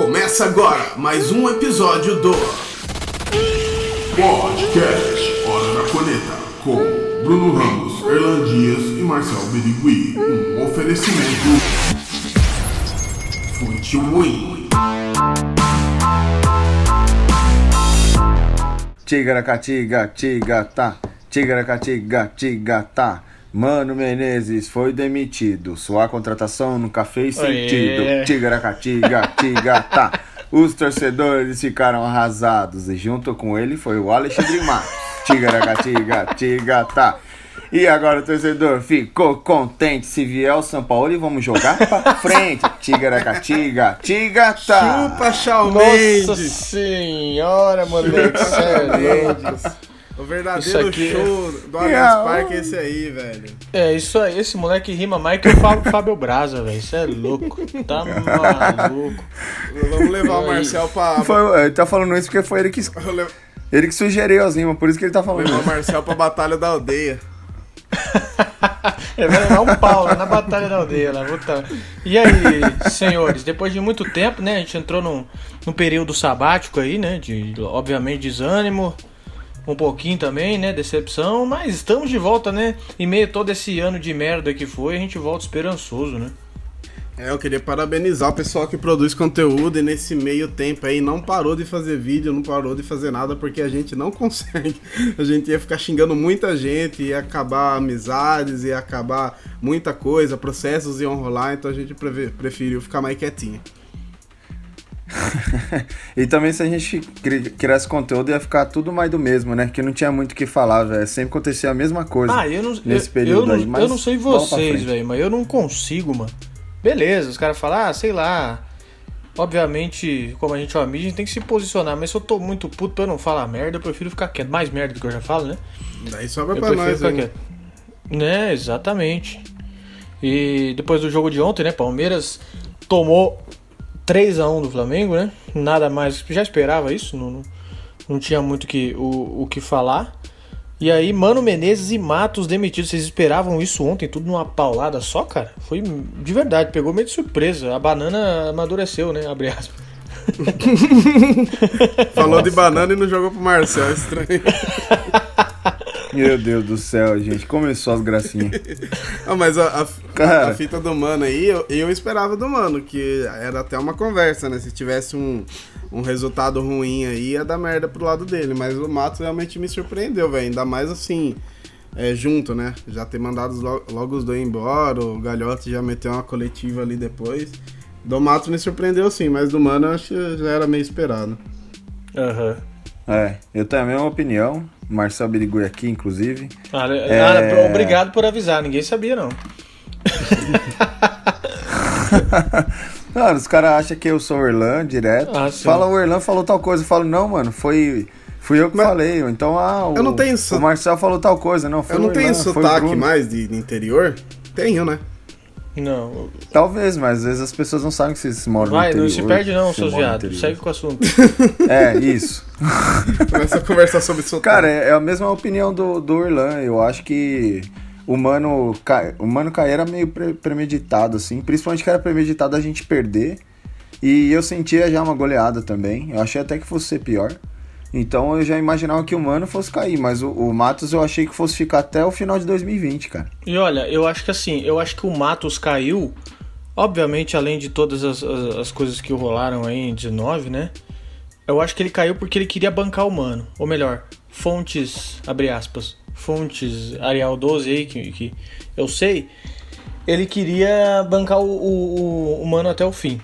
Começa agora mais um episódio do Podcast Hora da Coneta com Bruno Ramos, Erlan Dias e Marcel Berigui. Um oferecimento Fute Win. Tigaracatiga, tigata, tigaracatiga, tigata. Mano Menezes foi demitido. Sua contratação nunca fez sentido. Oiê. Tigaracatiga, tigata. Os torcedores ficaram arrasados e junto com ele foi o Alexandre Matos. Tigaracatiga, tigata. E agora o torcedor ficou contente. Se vier o São Paulo, e vamos jogar pra frente. Tigaracatica, tigata. Chupa, Shawn Nossa Mendes! senhora, moleque, sério. O verdadeiro aqui- show do Allianz Yeah. Parque é esse aí, velho. É, isso aí, esse moleque rima mais que o Fábio, Fábio Braza, velho. Isso é louco. Tá maluco. Vamos levar o Marcel pra. Foi, ele tá falando isso porque foi ele que, ele que sugeriu as rimas, por isso que ele tá falando levar o. Marcel pra Batalha da Aldeia. Ele vai levar um pau lá na Batalha da Aldeia lá. puta. E aí, senhores, depois de muito tempo, né? A gente entrou num, num período sabático aí, né? De, obviamente, desânimo. Um pouquinho também, né? Decepção. Mas estamos de volta, né? Em meio a todo esse ano de merda que foi, a gente volta esperançoso, né? É, eu queria parabenizar o pessoal que produz conteúdo e nesse meio tempo aí não parou de fazer vídeo, não parou de fazer nada porque a gente não consegue. A gente ia ficar xingando muita gente, ia acabar amizades, ia acabar muita coisa, processos iam rolar, então a gente preferiu ficar mais quietinho. E também se a gente cri- criasse conteúdo ia ficar tudo mais do mesmo, né? Que não tinha muito o que falar, velho. Sempre acontecia a mesma coisa. Ah, eu não, nesse eu, período eu não, aí, mas eu não sei vocês, velho, mas eu não consigo, mano. Beleza, os caras falam, ah, sei lá. Obviamente, como a gente é uma mídia, a gente tem que se posicionar. Mas se eu tô muito puto pra eu não falar merda, eu prefiro ficar quieto. Mais merda do que eu já falo, né? Daí sobra Eu pra nós, quieto. Né, exatamente. E depois do jogo de ontem, né? Palmeiras tomou 3x1 do Flamengo, né? Nada mais. Já esperava isso, não, não, não tinha muito que, o, o que falar. E aí, Mano Menezes e Matos demitidos. Vocês esperavam isso ontem, tudo numa paulada só, cara? Foi de verdade, pegou meio de surpresa. A banana amadureceu, né? Abre aspas. Falou de banana e não jogou pro Marcel, é estranho. Meu Deus do céu, gente. Começou as gracinhas. Ah, mas a, a- Cara. a fita do mano aí, eu, eu esperava do mano, que era até uma conversa, né? Se tivesse um, um resultado ruim aí, ia dar merda pro lado dele. Mas o Matos realmente me surpreendeu, velho. Ainda mais assim, é, junto, né? Já ter mandado lo- logo os dois embora, o Galhote já meteu uma coletiva ali depois. Do Matos me surpreendeu sim, mas do mano eu acho que já era meio esperado. Aham. É, eu tenho a mesma opinião. Marcel Birigui aqui, inclusive. Ah, É. ah, obrigado por avisar, ninguém sabia não. Mano, os caras acham que eu sou o Erlan direto. Ah, sim. Fala, o Erlan falou tal coisa. Eu falo, não, mano, foi. Fui eu que Mas- falei. Então, ah, o, Eu não tenho so- o Marcel falou tal coisa. Não, foi Eu não tenho Erlan, foi o sotaque mais de, de interior? Tenho, né? Não. Talvez, mas às vezes as pessoas não sabem que vocês moram Vai, no não interior. se perde não, seus viados. Segue com o assunto. É, isso. Começa a conversar sobre sotaque. Cara, é é a mesma opinião do, do Erlan. Eu acho que o Mano, o Mano Caí era meio pre- premeditado, assim. Principalmente que era premeditado a gente perder. E eu sentia já uma goleada também. Eu achei até que fosse ser pior. Então eu já imaginava que o Mano fosse cair. Mas o, o Matos eu achei que fosse ficar até o final de 2020, cara. E olha, eu acho que assim, eu acho que o Matos caiu, obviamente, além de todas as, as, as coisas que rolaram aí em 19, né? Eu acho que ele caiu porque ele queria bancar o mano. Ou melhor, fontes, abre aspas, fontes Arial 12 aí, que, que eu sei, ele queria bancar o, o, o- mano até o fim.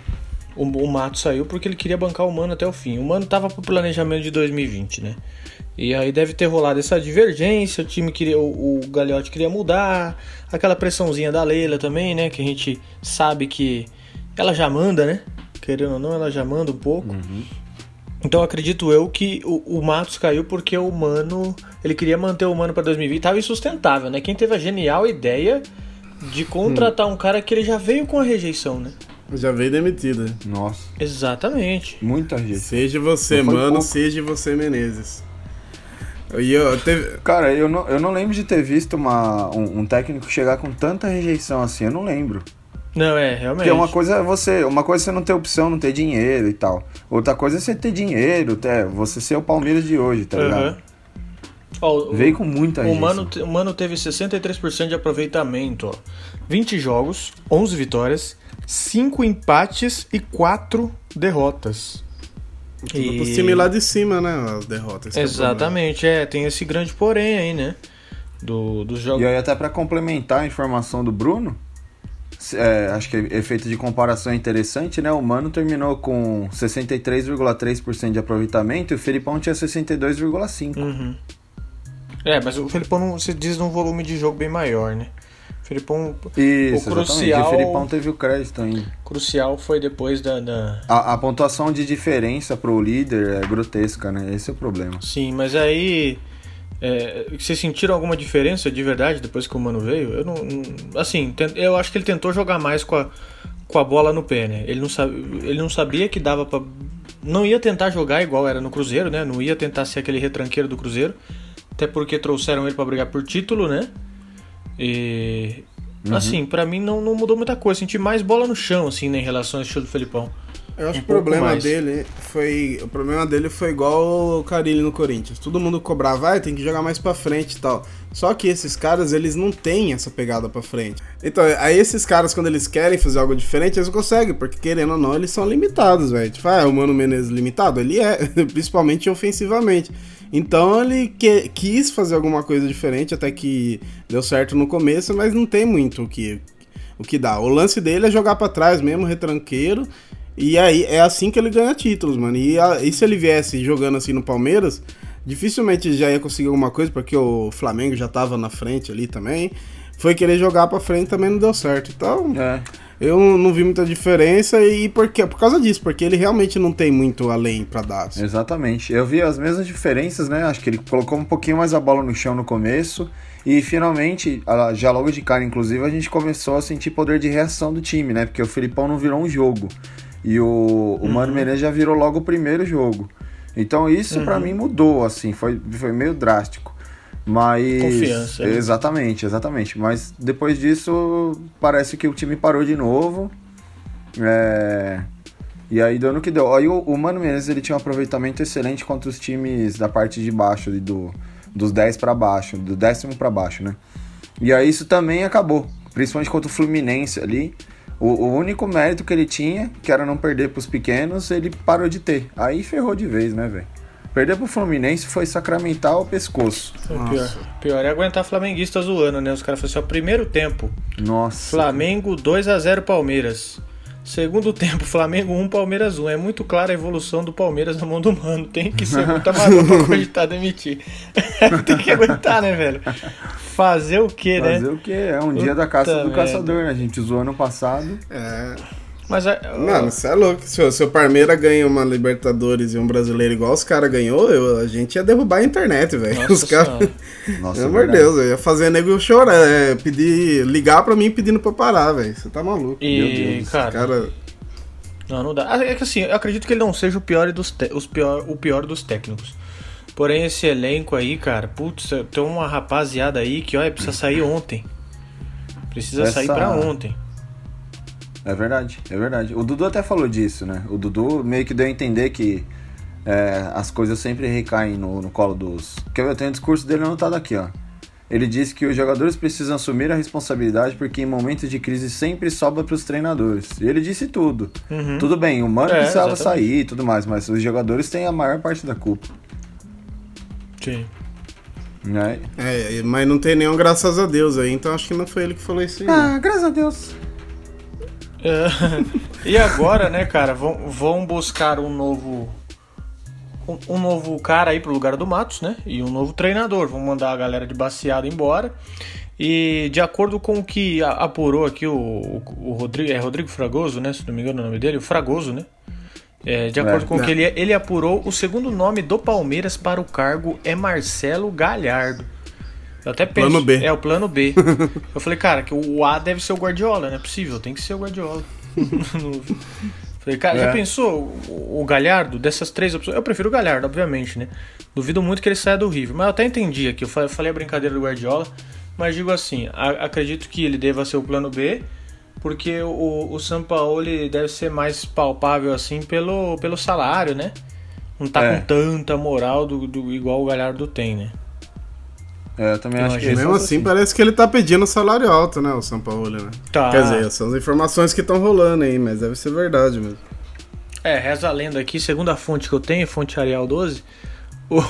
O, o Mato saiu porque ele queria bancar o Mano até o fim. O Mano tava pro planejamento de 2020, né? E aí deve ter rolado essa divergência, o time queria, o, o Gagliotti queria mudar, aquela pressãozinha da Leila também, né? Que a gente sabe que ela já manda, né? Querendo ou não, ela já manda um pouco. Então acredito eu que o, o Matos caiu porque o Mano, ele queria manter o Mano pra 2020, tava insustentável, né? Quem teve a genial ideia de contratar um cara que ele já veio com a rejeição, né? Já veio demitida. Nossa, Exatamente. muita gente. Seja você, mano, pouco. seja você, Menezes. E eu teve. Cara, eu não, eu não lembro de ter visto uma, um, um técnico chegar com tanta rejeição assim. Eu não lembro. Não, é, realmente. Porque uma coisa é você, uma coisa é você não ter opção, não ter dinheiro e tal. Outra coisa é você ter dinheiro, até você ser o Palmeiras de hoje, tá ligado? Aham. Ó, o- Veio com muita O gente. Mano, te- o Mano teve 63% de aproveitamento, ó. 20 jogos, 11 vitórias, 5 empates e 4 derrotas. Tudo E- pro time lá de cima, né? As derrotas. é. Exatamente, é, tem esse grande porém aí, né? Do, dos jogos. E aí até pra complementar a informação do Bruno, se- é, acho que efeito de comparação é interessante, né? O Mano terminou com 63,3% de aproveitamento e o Felipão tinha 62,5%. Uhum. É, mas o Felipão não, se diz num volume de jogo bem maior, né? O Felipão Isso, O exatamente. crucial- E o Felipão teve o crédito ainda. crucial foi depois da. da- A, a pontuação de diferença pro líder é grotesca, né? Esse é o problema. Sim, mas aí. É, vocês sentiram alguma diferença de verdade depois que o Mano veio? Eu não. assim, eu acho que ele tentou jogar mais com a, com a bola no pé, né? Ele não, sabe, ele não sabia que dava pra. Não ia tentar jogar igual era no Cruzeiro, né? Não ia tentar ser aquele retranqueiro do Cruzeiro. Até porque trouxeram ele pra brigar por título, né? E. Assim, pra mim não, não mudou muita coisa. Senti mais bola no chão, assim, né, em relação ao estilo do Felipão. Eu acho Um que o problema mais. dele foi. O problema dele foi igual o Carilli no Corinthians. Todo mundo cobrava, vai, tem que jogar mais pra frente e tal. Só que esses caras, eles não têm essa pegada pra frente. Então, aí esses caras, quando eles querem fazer algo diferente, eles conseguem, porque querendo ou não, eles são limitados, velho. Tipo, ah, é o Mano Menezes limitado? Ele é, principalmente ofensivamente. Então ele que- quis fazer alguma coisa diferente, até que deu certo no começo, mas não tem muito o que, o que dá. O lance dele é jogar pra trás mesmo, retranqueiro. E aí é assim que ele ganha títulos, mano. E, a- e se ele viesse jogando assim no Palmeiras, dificilmente já ia conseguir alguma coisa, porque o Flamengo já tava na frente ali também. Foi querer jogar pra frente também não deu certo. Então, É. eu não, vi muita diferença e por quê? Por causa disso, porque ele realmente não tem muito além pra dar. assim. Exatamente. Eu vi as mesmas diferenças, né? Acho que ele colocou um pouquinho mais a bola no chão no começo. E finalmente, já logo de cara, inclusive, a gente começou a sentir poder de reação do time, né? Porque o Filipão não virou um jogo. E o, o Mano Menezes já virou logo o primeiro jogo. Então isso pra mim mudou, assim, foi, foi meio drástico. Mas. Confiança, né? Exatamente, exatamente. Mas depois disso, parece que o time parou de novo. É. E aí deu no que deu. Aí o, o Mano Menezes ele tinha um aproveitamento excelente contra os times da parte de baixo, do, dos 10 pra baixo, do décimo pra baixo, né? E aí isso também acabou, principalmente contra o Fluminense ali. O, o único mérito que ele tinha, que era não perder pros pequenos, ele parou de ter. Aí ferrou de vez, né, velho? Perder pro Fluminense foi sacramentar o pescoço. O pior, pior é aguentar flamenguista zoando, né? Os caras falaram assim, ó, primeiro tempo, Nossa. Flamengo 2 a 0 Palmeiras. Segundo tempo, Flamengo 1, Palmeiras 1. É muito clara a evolução do Palmeiras na mão do mano. Tem que ser muito amador pra cogitar demitir. Tem que aguentar, né, velho? Fazer o quê, né? Fazer o que? É um dia da caça Puta do merda. caçador, né? A gente zoou ano passado. É. Mas é, Mano, você é louco. Se o seu Parmeira ganha uma Libertadores e um brasileiro igual os caras ganhou, eu- a gente ia derrubar a internet, velho. Os caras. Pelo amor de. Deus, eu ia fazer nego chorar, é, pedir, ligar pra mim pedindo pra parar, velho. Você tá maluco. E, Meu Deus, cara, Cara, Não, não dá. Ah, É que assim, eu acredito que ele não seja o pior dos, te- os pior, o pior dos técnicos. Porém, esse elenco aí, cara, putz, tem uma rapaziada aí que, olha, precisa sair ontem. Precisa Essa- sair pra ontem. É verdade, é verdade. O Dudu até falou disso, né? O Dudu meio que deu a entender que é, as coisas sempre recaem no, no colo dos. Quer ver? Eu tenho o discurso dele anotado aqui, ó. Ele disse que os jogadores precisam assumir a responsabilidade porque em momentos de crise sempre sobra para os treinadores. E ele disse tudo. Uhum. Tudo bem, o Mano É, precisava exatamente. sair e tudo mais, mas os jogadores têm a maior parte da culpa. Sim. Né? é, mas não tem nenhum graças a Deus aí, então acho que não foi ele que falou isso aí. Ah, graças a Deus. É, e agora, né, cara, vão, vão buscar um novo. Um, um novo cara aí pro lugar do Matos, né? E um novo treinador. Vão mandar a galera de baseado embora. E de acordo com o que apurou aqui o, o, o Rodrigo. É Rodrigo Fragoso, né? Se não me engano o nome dele, o Fragoso, né? É, de acordo É, com o que ele, ele apurou, o segundo nome do Palmeiras para o cargo é Marcelo Galhardo. Eu até penso. Plano B. É o plano B. Eu falei, cara, que o A deve ser o Guardiola, não é possível, tem que ser o Guardiola. falei, cara, já É. pensou o, o Galhardo, dessas três opções? Eu prefiro o Galhardo, obviamente, né? Duvido muito que ele saia do River. Mas eu até entendi aqui, eu fa- falei a brincadeira do Guardiola, mas digo assim, a- acredito que ele deva ser o plano B, porque o, o São Paulo deve ser mais palpável assim pelo, pelo salário, né? Não tá É. com tanta moral do, do igual o Galhardo tem, né? É, eu também Eu acho que esse Mesmo é assim, parece que ele tá pedindo salário alto, né? O São Paulo, né? Tá. Quer dizer, são as informações que estão rolando aí, mas deve ser verdade mesmo. É, reza a lenda aqui, segundo a fonte que eu tenho, fonte Arial 12, o,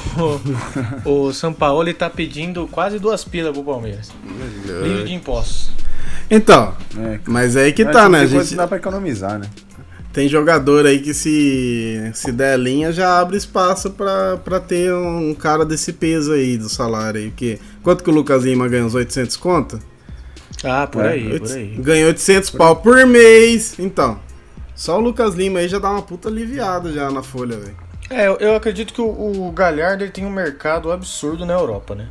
o São Paulo tá pedindo quase duas pilas pro Palmeiras. Livre de impostos. Então, É. mas aí que Mas tá, né? A gente dá pra economizar, né? Tem jogador aí que se, se der linha já abre espaço pra, pra ter um cara desse peso aí do salário aí. Porque quanto que o Lucas Lima ganha? Uns 800 conto? Ah, por É, aí, Oito- por aí. Ganha 800 pau por mês. Então, só o Lucas Lima aí já dá uma puta aliviada já na folha, velho. É, eu, eu acredito que o, o Galhardo ele tem um mercado absurdo na Europa, né?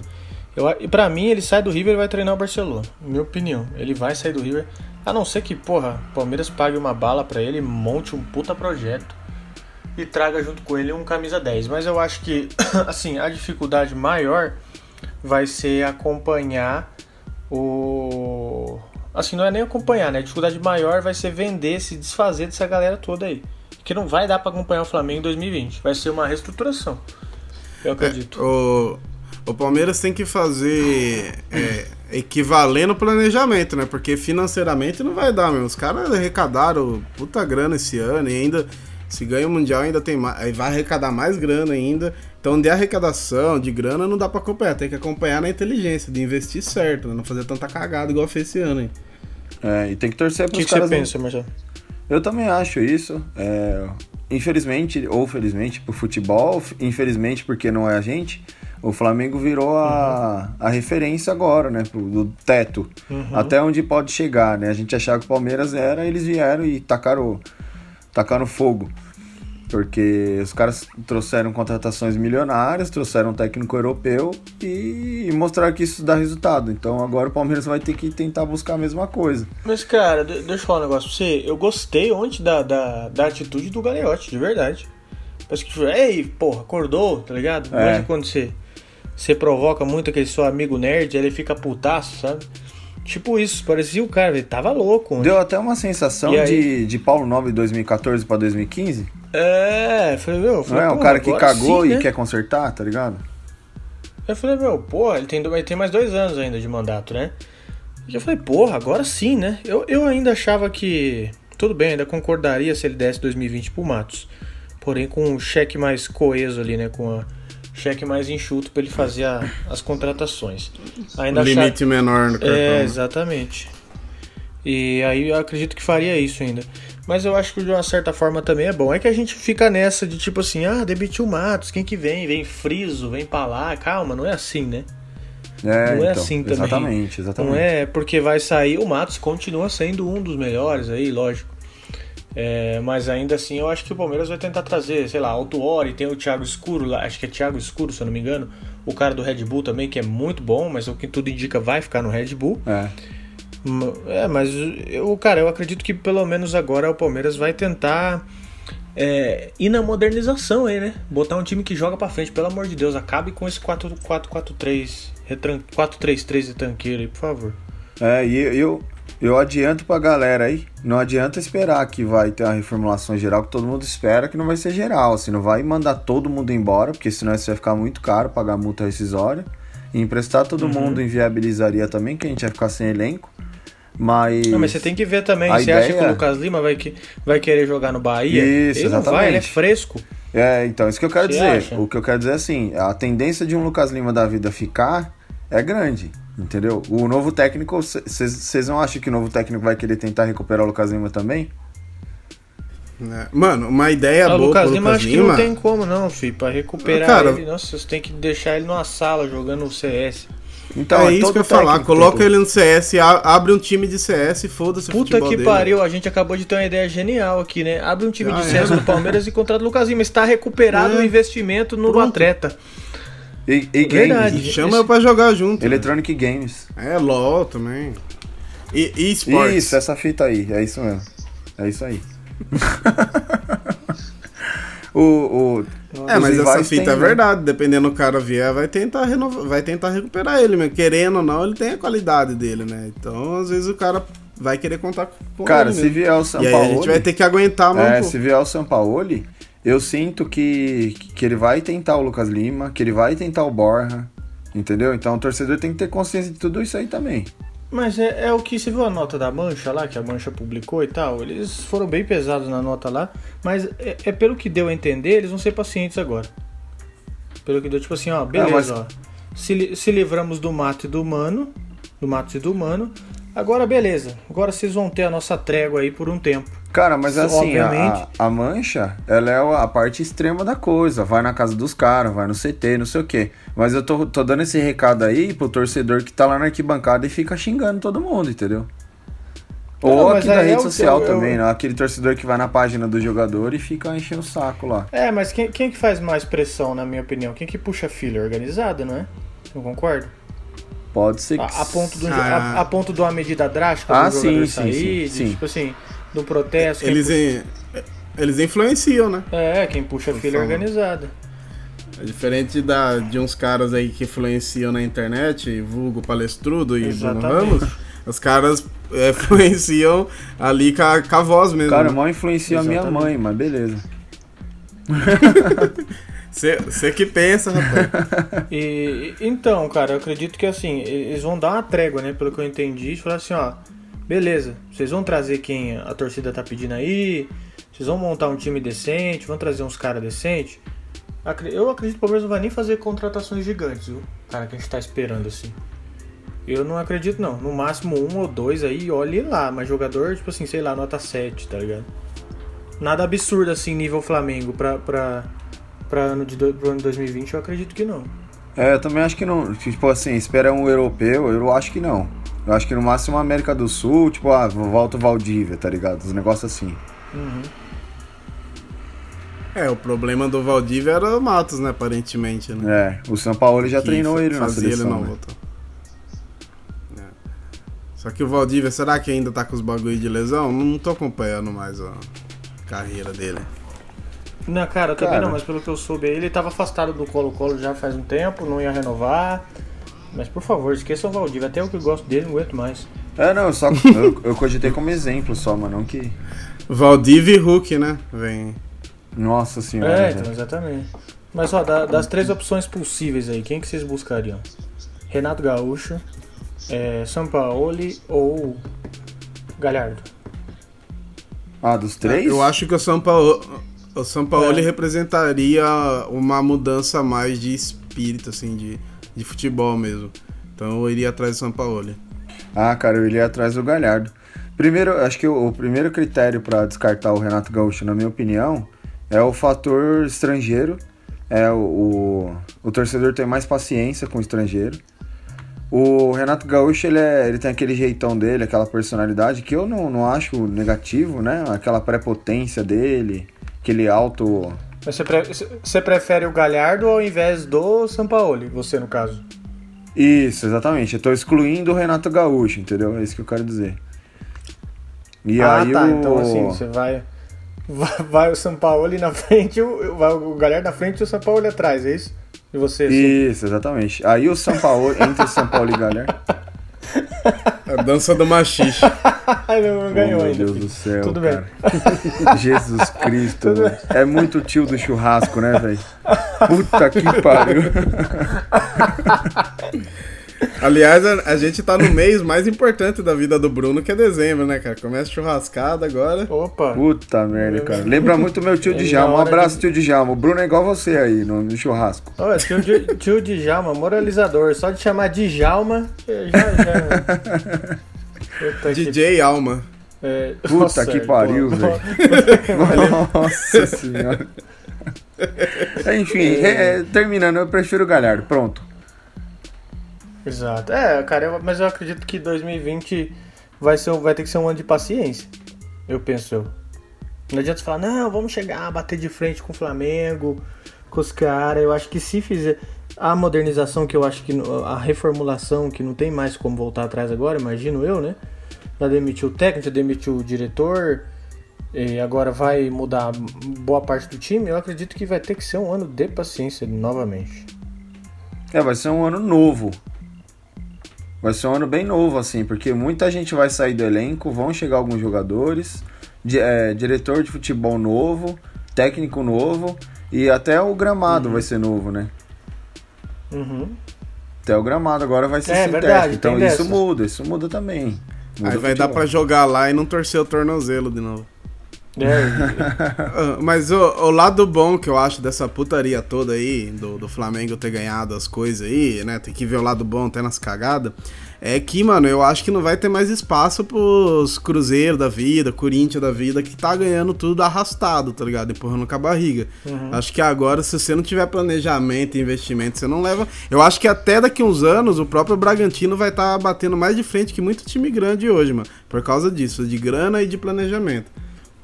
Eu, e pra mim, ele sai do River e vai treinar o Barcelona. Minha opinião. Ele vai sair do River. A não ser que, porra, o Palmeiras pague uma bala pra ele, monte um puta projeto e traga junto com ele um camisa 10. Mas eu acho que, assim, a dificuldade maior vai ser acompanhar o. Assim, não é nem acompanhar, né? A dificuldade maior vai ser vender, se desfazer dessa galera toda aí. Que não vai dar pra acompanhar o Flamengo em 2020. Vai ser uma reestruturação. Eu acredito. O, o Palmeiras tem que fazer é, equivalendo o planejamento, né? Porque financeiramente não vai dar, meu. Os caras arrecadaram puta grana esse ano e ainda, se ganha o Mundial, ainda tem mais. Aí vai arrecadar mais grana ainda. Então, de arrecadação, de grana, não dá pra acompanhar. Tem que acompanhar na inteligência, de investir certo, né? Não fazer tanta cagada igual fez esse ano, hein? É, e tem que torcer O pros que, que você caras. não- pensa, Marcelo? Eu também acho isso. É, infelizmente, ou felizmente, pro futebol, infelizmente porque não é a gente, o Flamengo virou a, a referência agora, né? pro- Do teto. Até onde pode chegar, né? A gente achava que o Palmeiras era, eles vieram e tacaram, tacaram fogo. Porque os caras trouxeram contratações milionárias, trouxeram um técnico europeu e mostraram que isso dá resultado. Então agora o Palmeiras vai ter que tentar buscar a mesma coisa. Mas, cara, de- deixa eu falar um negócio pra você. Eu gostei ontem da, da, da atitude do Galeotti, de verdade. Parece que, tipo, ei, porra, acordou, tá ligado? É. Hoje quando você, provoca muito aquele seu amigo nerd, ele fica putaço, sabe? Tipo isso, parecia o cara, ele tava louco. ontem. Deu até uma sensação E aí? de, de Paulo Nobre 2014 pra 2015. É, falei, meu, Não é? O cara que cagou sim, e né? quer consertar, tá ligado? Eu falei, meu, porra, ele tem, ele tem mais dois anos ainda de mandato, né? E eu falei, porra, agora sim, né? Eu, eu ainda achava que. Tudo bem, ainda concordaria se ele desse 2020 pro Matos. Porém, com um cheque mais coeso ali, né? Com a cheque mais enxuto pra ele fazer a- as contratações. Ainda achava- Limite menor no cartão. é, exatamente. E aí eu acredito que faria isso ainda. Mas eu acho que de uma certa forma também é bom. É que a gente fica nessa de tipo assim, ah, demitiu o Matos, quem que vem? Vem Friso, vem pra lá. Calma, não é assim, né? É, Não é então, assim também. Exatamente, exatamente. Não é porque vai sair. O Matos continua sendo um dos melhores aí, lógico. É, mas ainda assim, eu acho que o Palmeiras vai tentar trazer, sei lá, Altuori, tem o Thiago Escuro lá, acho que é Thiago Escuro, se eu não me engano. O cara do Red Bull também, que é muito bom, mas o que tudo indica vai ficar no Red Bull. É. É, mas eu, cara, eu acredito que pelo menos agora o Palmeiras vai tentar é, ir na modernização aí, né? Botar um time que joga pra frente, pelo amor de Deus, acabe com esse 4-4-4-3, retran- 4-3-3 retranqueiro aí, por favor. É, e eu, eu adianto pra galera aí, não adianta esperar que vai ter uma reformulação geral, que todo mundo espera que não vai ser geral, assim, não vai mandar todo mundo embora, porque senão isso vai ficar muito caro, pagar multa rescisória, e emprestar Uhum. todo mundo inviabilizaria também, que a gente vai ficar sem elenco, mas... Não, mas você tem que ver também, você acha que ideia- o Lucas Lima vai, que, vai querer jogar no Bahia? Isso, ele não vai, exatamente. ele é fresco. É, então, isso que eu quero Você dizer. acha? O que eu quero dizer é assim, a tendência de um Lucas Lima da vida ficar é grande, entendeu? O novo técnico, vocês não acham que o novo técnico vai querer tentar recuperar o Lucas Lima também? É. Mano, uma ideia Ah, o boa Lucas Lima Lucas acho que Lima... não tem como não, filho, pra recuperar Cara- ele. Nossa, você tem que deixar ele numa sala jogando o CS. Então, é isso todo que eu ia falar, coloca ele no CS, abre um time de CS e foda-se o Puta que dele. pariu, a gente acabou de ter uma ideia genial aqui, né? Abre um time Ah, de é. CS do Palmeiras e contrata o Lucas Lima. Está recuperado É. o investimento no Pronto. atleta. E, e Verdade. games, E chama pra jogar junto. né? Electronic Games. É, LOL também. E, e esportes. Isso, essa fita aí, é isso mesmo. É isso aí. o, o, É, mas essa fita têm, é né? verdade. Dependendo do cara vier, vai tentar, renovar, vai tentar recuperar ele, mesmo. Querendo ou não, ele tem a qualidade dele, né? Então, às vezes o cara vai querer contar com Cara, ele se mesmo. vier o São E Paulo. a gente vai ter que aguentar mais um É, se vier o Sampaoli, eu sinto que, que ele vai tentar o Lucas Lima, que ele vai tentar o Borja, entendeu? Então o torcedor tem que ter consciência de tudo isso aí também. Mas é, é o que você viu a nota da Mancha lá, que a Mancha publicou e tal. Eles foram bem pesados na nota lá, mas é, é pelo que deu a entender, eles vão ser pacientes agora. Pelo que deu, tipo assim, ó, beleza, mas- ó. Se, se livramos do mato e do mano, do mato e do mano, agora beleza. Agora vocês vão ter a nossa trégua aí por um tempo. Cara, mas assim, a, a, mancha, ela é a parte extrema da coisa. Vai na casa dos caras, vai no CT, não sei o quê. Mas eu tô, tô dando esse recado aí pro torcedor que tá lá na arquibancada e fica xingando todo mundo, entendeu? Ou Não, mas aqui da é rede que social eu- eu- também, né? Aquele torcedor que vai na página do jogador e fica enchendo o saco lá. É, mas quem, quem que faz mais pressão, na minha opinião? Quem que puxa a fila? Organizada, não é? Não concordo? Pode ser que. A, a ponto do, Ah. a, a ponto de uma medida drástica Ah, do jogador sim, sim, sair, sim, sim. tipo assim, do protesto. Eles, puxa- eles influenciam, né? É, quem puxa a fila é favor. organizada. É diferente da, de uns caras aí que influenciam na internet, vulgo palestrudo e Bruno Exatamente. Ramos, os caras é, influenciam ali com a, com a voz mesmo. Cara, né? mal influencia a minha mãe, mas beleza. Você que pensa, rapaz. E então, cara, eu acredito que assim, eles vão dar uma trégua, né? Pelo que eu entendi, e falar assim, ó, beleza, vocês vão trazer quem a torcida tá pedindo aí, vocês vão montar um time decente, vão trazer uns caras decentes. Eu acredito que o Palmeiras não vai nem fazer contratações gigantes, viu? Cara, que a gente tá esperando assim. Eu não acredito, não. No máximo um ou dois aí, olhe lá. Mas jogador, tipo assim, sei lá, nota 7, tá ligado? Nada absurdo assim, nível Flamengo, pra, pra, pra ano de pro ano 2020, eu acredito que não. É, eu também acho que não. Tipo assim, espera um europeu, eu acho que não. Eu acho que no máximo América do Sul, tipo, ah, volta o Valdívia, tá ligado? Os negócios assim. Uhum. É, o problema do Valdívia era o Matos, né, aparentemente, né? É, o São Paulo já Que treinou ele na fazia seleção. ele não né? voltar. É. Só que o Valdívia, será que ainda tá com os bagulho de lesão? Não tô acompanhando mais a carreira dele. Não, cara, eu também Cara. não, mas pelo que eu soube, ele tava afastado do Colo-Colo já faz um tempo, não ia renovar. Mas por favor, esqueça o Valdívia, até eu que gosto dele, não aguento mais. É, não, só eu, eu cogitei como exemplo só, mas não que. Valdívia e Hulk, né? Vem. Nossa senhora. É, velho. então, exatamente. Mas ó, da- das três opções possíveis aí, quem que vocês buscariam? Renato Gaúcho, é, Sampaoli ou Galhardo? Ah, dos três? Eu acho que o São Paulo, o São Paulo É. representaria uma mudança mais de espírito, assim, de, de futebol mesmo. Então eu iria atrás do São Paulo. Ah, cara, eu iria atrás do Galhardo. Primeiro, acho que o, o primeiro critério pra descartar o Renato Gaúcho, na minha opinião, é o fator estrangeiro. É o, o, o torcedor tem mais paciência com o estrangeiro. O Renato Gaúcho, ele, é, ele tem aquele jeitão dele, aquela personalidade que eu não, não acho negativo, né? Aquela prepotência dele, aquele alto. Mas você, pre- você prefere o Galhardo ao invés do Sampaoli, você no caso? Isso, exatamente. Eu tô excluindo o Renato Gaúcho, entendeu? É isso que eu quero dizer. E ah, aí tá. o... Então assim, você vai. Vai, o Sampaoli na frente, o, vai o Galhardo na frente e o Sampaoli atrás, é isso? E você? assim? Isso, exatamente. Aí o São Paulo, entre o São Paulo e Galhardo. A dança do machixe. Ai, não, não ganhou oh, meu ainda. Deus filho. do céu. Tudo cara. Jesus Cristo. velho. É muito tio do churrasco, né, velho? Puta que pariu. Aliás, a, a gente tá no mês mais importante da vida do Bruno, que é dezembro, né, cara? Começa churrascada agora. Opa! Puta merda, cara. Lembra muito meu tio Djalma. Um abraço, de- tio Djalma. O Bruno é igual você aí no, no churrasco. Ó, tio, tio Djalma, moralizador. Só de chamar Djalma, já. já... Puta que- DJ Alma. é, Puta nossa, que pariu, pô, velho. Nossa senhora. Enfim, é, é, terminando, eu prefiro o Galhardo. Pronto. Exato. É, cara, eu- mas eu acredito que 2020 vai, ser, vai ter que ser um ano de paciência. Eu penso. Não adianta você falar, não, vamos chegar, bater de frente com o Flamengo, com os caras. Eu acho que se fizer a modernização, que eu acho que a reformulação, que não tem mais como voltar atrás agora, imagino eu, né? Já demitiu o técnico, já demitiu o diretor, e agora vai mudar boa parte do time. Eu acredito que vai ter que ser um ano de paciência novamente. É, vai ser um ano novo. Vai ser um ano bem novo, assim, porque muita gente vai sair do elenco, vão chegar alguns jogadores, é, diretor de futebol novo, técnico novo, e até o gramado vai ser novo, né? Uhum. Até o gramado agora vai ser É, sintético. verdade, então isso dessa. muda, isso muda também. Muda Aí vai dar pra jogar lá e não torcer o tornozelo de novo. É, Ah, Mas o, o lado bom que eu acho dessa putaria toda aí, do, do Flamengo ter ganhado as coisas aí, né? Tem que ver o lado bom até nas cagadas. É que, mano, eu acho que não vai ter mais espaço pros Cruzeiro da vida, Corinthians da vida, que tá ganhando tudo arrastado, tá ligado? Empurrando com a barriga. Acho que agora, se você não tiver planejamento e investimento, você não leva. Eu acho que até daqui uns anos o próprio Bragantino vai estar batendo mais de frente que muito time grande hoje, mano. Por causa disso, de grana e de planejamento.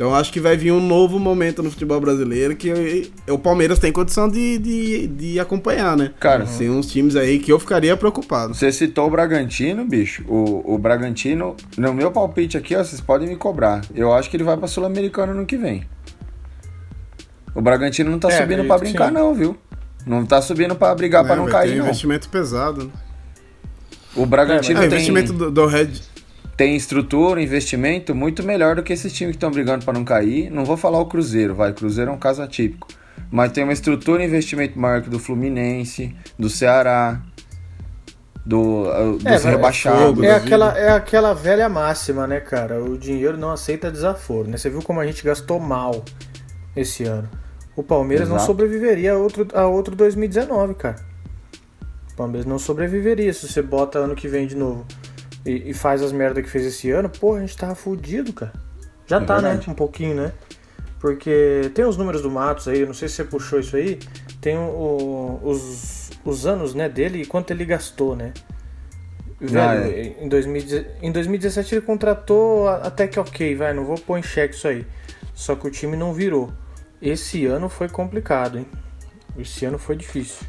Então acho que vai vir um novo momento no futebol brasileiro que o Palmeiras tem condição de, de, de acompanhar, né? Cara, Tem uns times aí que eu ficaria preocupado. Você citou o Bragantino, bicho. O, o Bragantino, no meu palpite aqui, ó, vocês podem me cobrar. Eu acho que ele vai pra Sul-Americano no que vem. O Bragantino não tá É, subindo pra que brincar, sim. não, viu? Não tá subindo pra brigar pra Né, não vai ter cair, não. investimento pesado. Né? O Bragantino É, o tem, investimento do, do Red. Tem estrutura, investimento muito melhor do que esses times que estão brigando pra não cair. Não vou falar o Cruzeiro, vai. Cruzeiro é um caso atípico. Mas tem uma estrutura e investimento maior que do Fluminense, do Ceará, do, uh, dos É, rebaixados. Fogo é, da aquela, é aquela velha máxima, né, cara? O dinheiro não aceita desaforo, né? Você viu como a gente gastou mal esse ano. O Palmeiras não Exato. sobreviveria a outro, a outro 2019, cara. O Palmeiras não sobreviveria se você bota ano que vem de novo e, e faz as merdas que fez esse ano. Porra, a gente tava fudido, cara. Já É tá, verdade. né? Um pouquinho, né? Porque tem os números do Matos aí, não sei se você puxou isso aí. Tem o- os, os anos né, dele e quanto ele gastou, né? Velho, Ah, é. em, 2010 em 2017 ele contratou até que ok, vai, não vou pôr em xeque isso aí. Só que o time não virou. Esse ano foi complicado, hein? Esse ano foi difícil.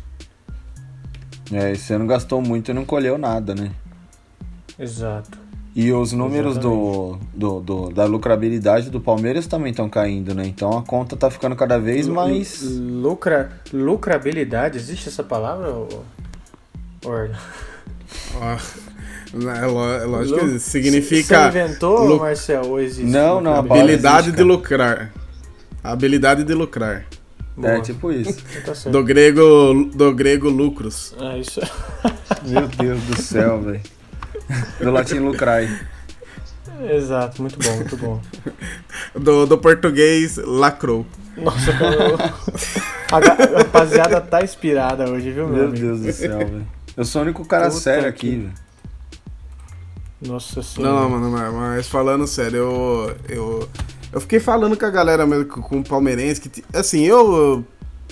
É, esse ano gastou muito e não colheu nada, né? Exato. E os números do, do, do- da lucrabilidade do Palmeiras também estão caindo, né? Então a conta tá ficando cada vez mais. Lucra, lucrabilidade, existe essa palavra? ô- Orla? Ó, é, é lógico que significa Você inventou, lu- Marcel, ou existe? Não, não, a habilidade existe, de lucrar. Habilidade de lucrar. Boa, É tipo isso. tá certo. Do grego, do grego lucros. É isso. Meu Deus do céu, velho. Do latim lucrai. Exato, muito bom, muito bom. Do, do português lacrou. Nossa, eu... a rapaziada tá inspirada hoje, viu, meu, Meu amigo? Deus do céu, velho. Eu sou o único cara Puta sério aqui, velho. Nossa senhora. Não, mano, mas, mas falando sério, eu, eu. Eu fiquei falando com a galera mesmo, com, o palmeirense, que, assim, eu.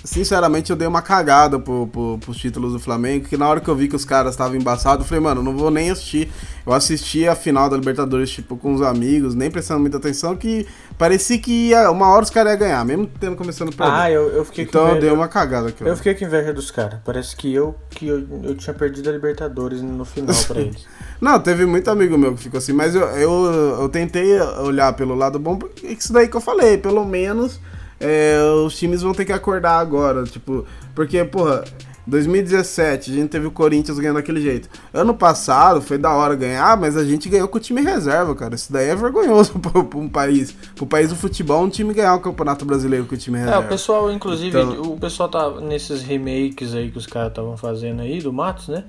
Sinceramente, eu dei uma cagada pro, pro, pros títulos do Flamengo, que na hora que eu vi que os caras estavam embaçados, eu falei, mano, não vou nem assistir. Eu assisti a final da Libertadores, tipo, com os amigos, nem prestando muita atenção, que parecia que ia, uma hora os caras iam ganhar, mesmo tendo começando perder. Ah, eu, eu fiquei então eu dei uma cagada aqui. Eu fiquei com inveja dos caras. Parece que eu que eu, eu tinha perdido a Libertadores no final pra eles. Não, teve muito amigo meu que ficou assim, mas eu, eu, eu tentei olhar pelo lado bom, porque isso daí que eu falei, pelo menos é, os times vão ter que acordar agora, tipo, porque, porra, 2017 a gente teve o Corinthians ganhando daquele jeito. Ano passado foi da hora ganhar, mas a gente ganhou com o time reserva, cara. Isso daí é vergonhoso pra um país. Pro país do futebol, um time ganhar o Campeonato Brasileiro com o time É, reserva. o pessoal, inclusive, Então- o pessoal tá nesses remakes aí que os caras estavam fazendo aí, do Matos, né?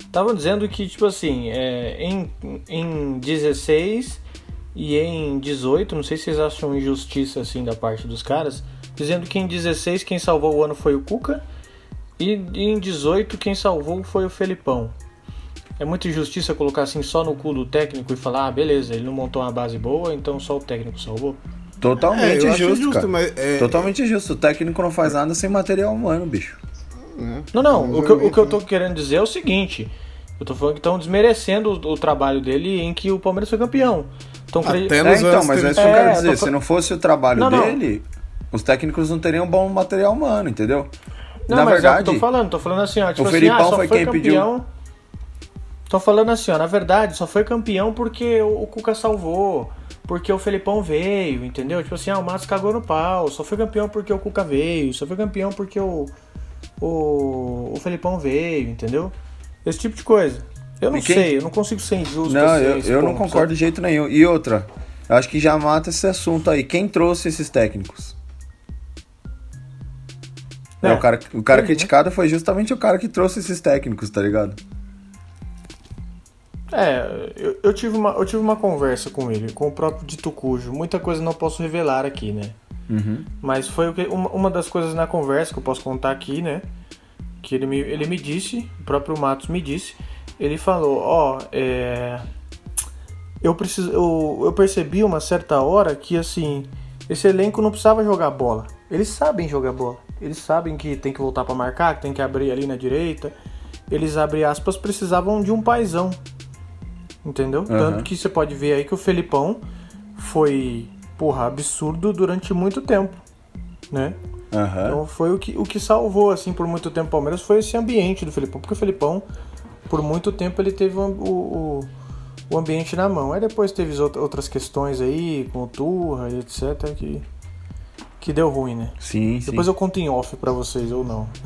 Estavam dizendo que, tipo assim, é, em, em 16 e em 18, não sei se vocês acham injustiça assim da parte dos caras, dizendo que em 16 quem salvou o ano foi o Cuca e em 18 quem salvou foi o Felipão. É muita injustiça colocar assim só no cu do técnico e falar, ah, beleza, ele não montou uma base boa, então só o técnico salvou. Totalmente É, justo, justo, cara. mas, é- Totalmente justo. O técnico não faz nada sem material humano, bicho. Não, não. O que, eu- o que eu tô querendo dizer é o seguinte. Eu tô falando que estão desmerecendo o, o trabalho dele em que o Palmeiras foi campeão. Até É, nos então, anos mas é isso que eu É, quero eu dizer. tô Se não fosse o trabalho Não, não. dele, os técnicos não teriam bom material humano, entendeu? Não, Na mas é verdade, que eu tô falando. Tô falando assim, ó. Tipo o assim, Felipão ah, foi foi quem pediu- campeão. Tô falando assim, ó. Na verdade, só foi campeão porque o, o Cuca salvou. Porque o Felipão veio, entendeu? Tipo assim, ah, o Matos cagou no pau. Só foi campeão porque o Cuca veio. Só foi campeão porque o, o, o Felipão veio, entendeu? Esse tipo de coisa. Eu não quem- sei, eu não consigo ser injusto. Não, assim, eu, eu não concordo de jeito nenhum. E outra, eu acho que já mata esse assunto aí. Quem trouxe esses técnicos? É, É, o cara, o cara né? criticado foi justamente o cara que trouxe esses técnicos, tá ligado? É, eu, eu tive uma, eu tive uma conversa com ele, com o próprio Dito Cujo. Muita coisa não posso revelar aqui, né? Uhum. Mas foi que, uma, uma das coisas na conversa que eu posso contar aqui, né? Que ele me, ele me disse, o próprio Matos me disse, ele falou, ó, é, eu, preciso, eu, eu percebi uma certa hora que assim, esse elenco não precisava jogar bola. Eles sabem jogar bola. Eles sabem que tem que voltar pra marcar, que tem que abrir ali na direita. Eles, abre aspas, precisavam de um paizão. Entendeu? Tanto que você pode ver aí que o Felipão foi, porra, absurdo durante muito tempo, né? Aham. Então foi o que, o que salvou, assim, por muito tempo o Palmeiras foi esse ambiente do Felipão. Porque o Felipão, por muito tempo, ele teve o, o, o ambiente na mão. Aí depois teve as outra- outras questões aí, com o Turra e etc, que, que deu ruim, né? Sim, sim. Depois eu conto em off pra vocês, ou não.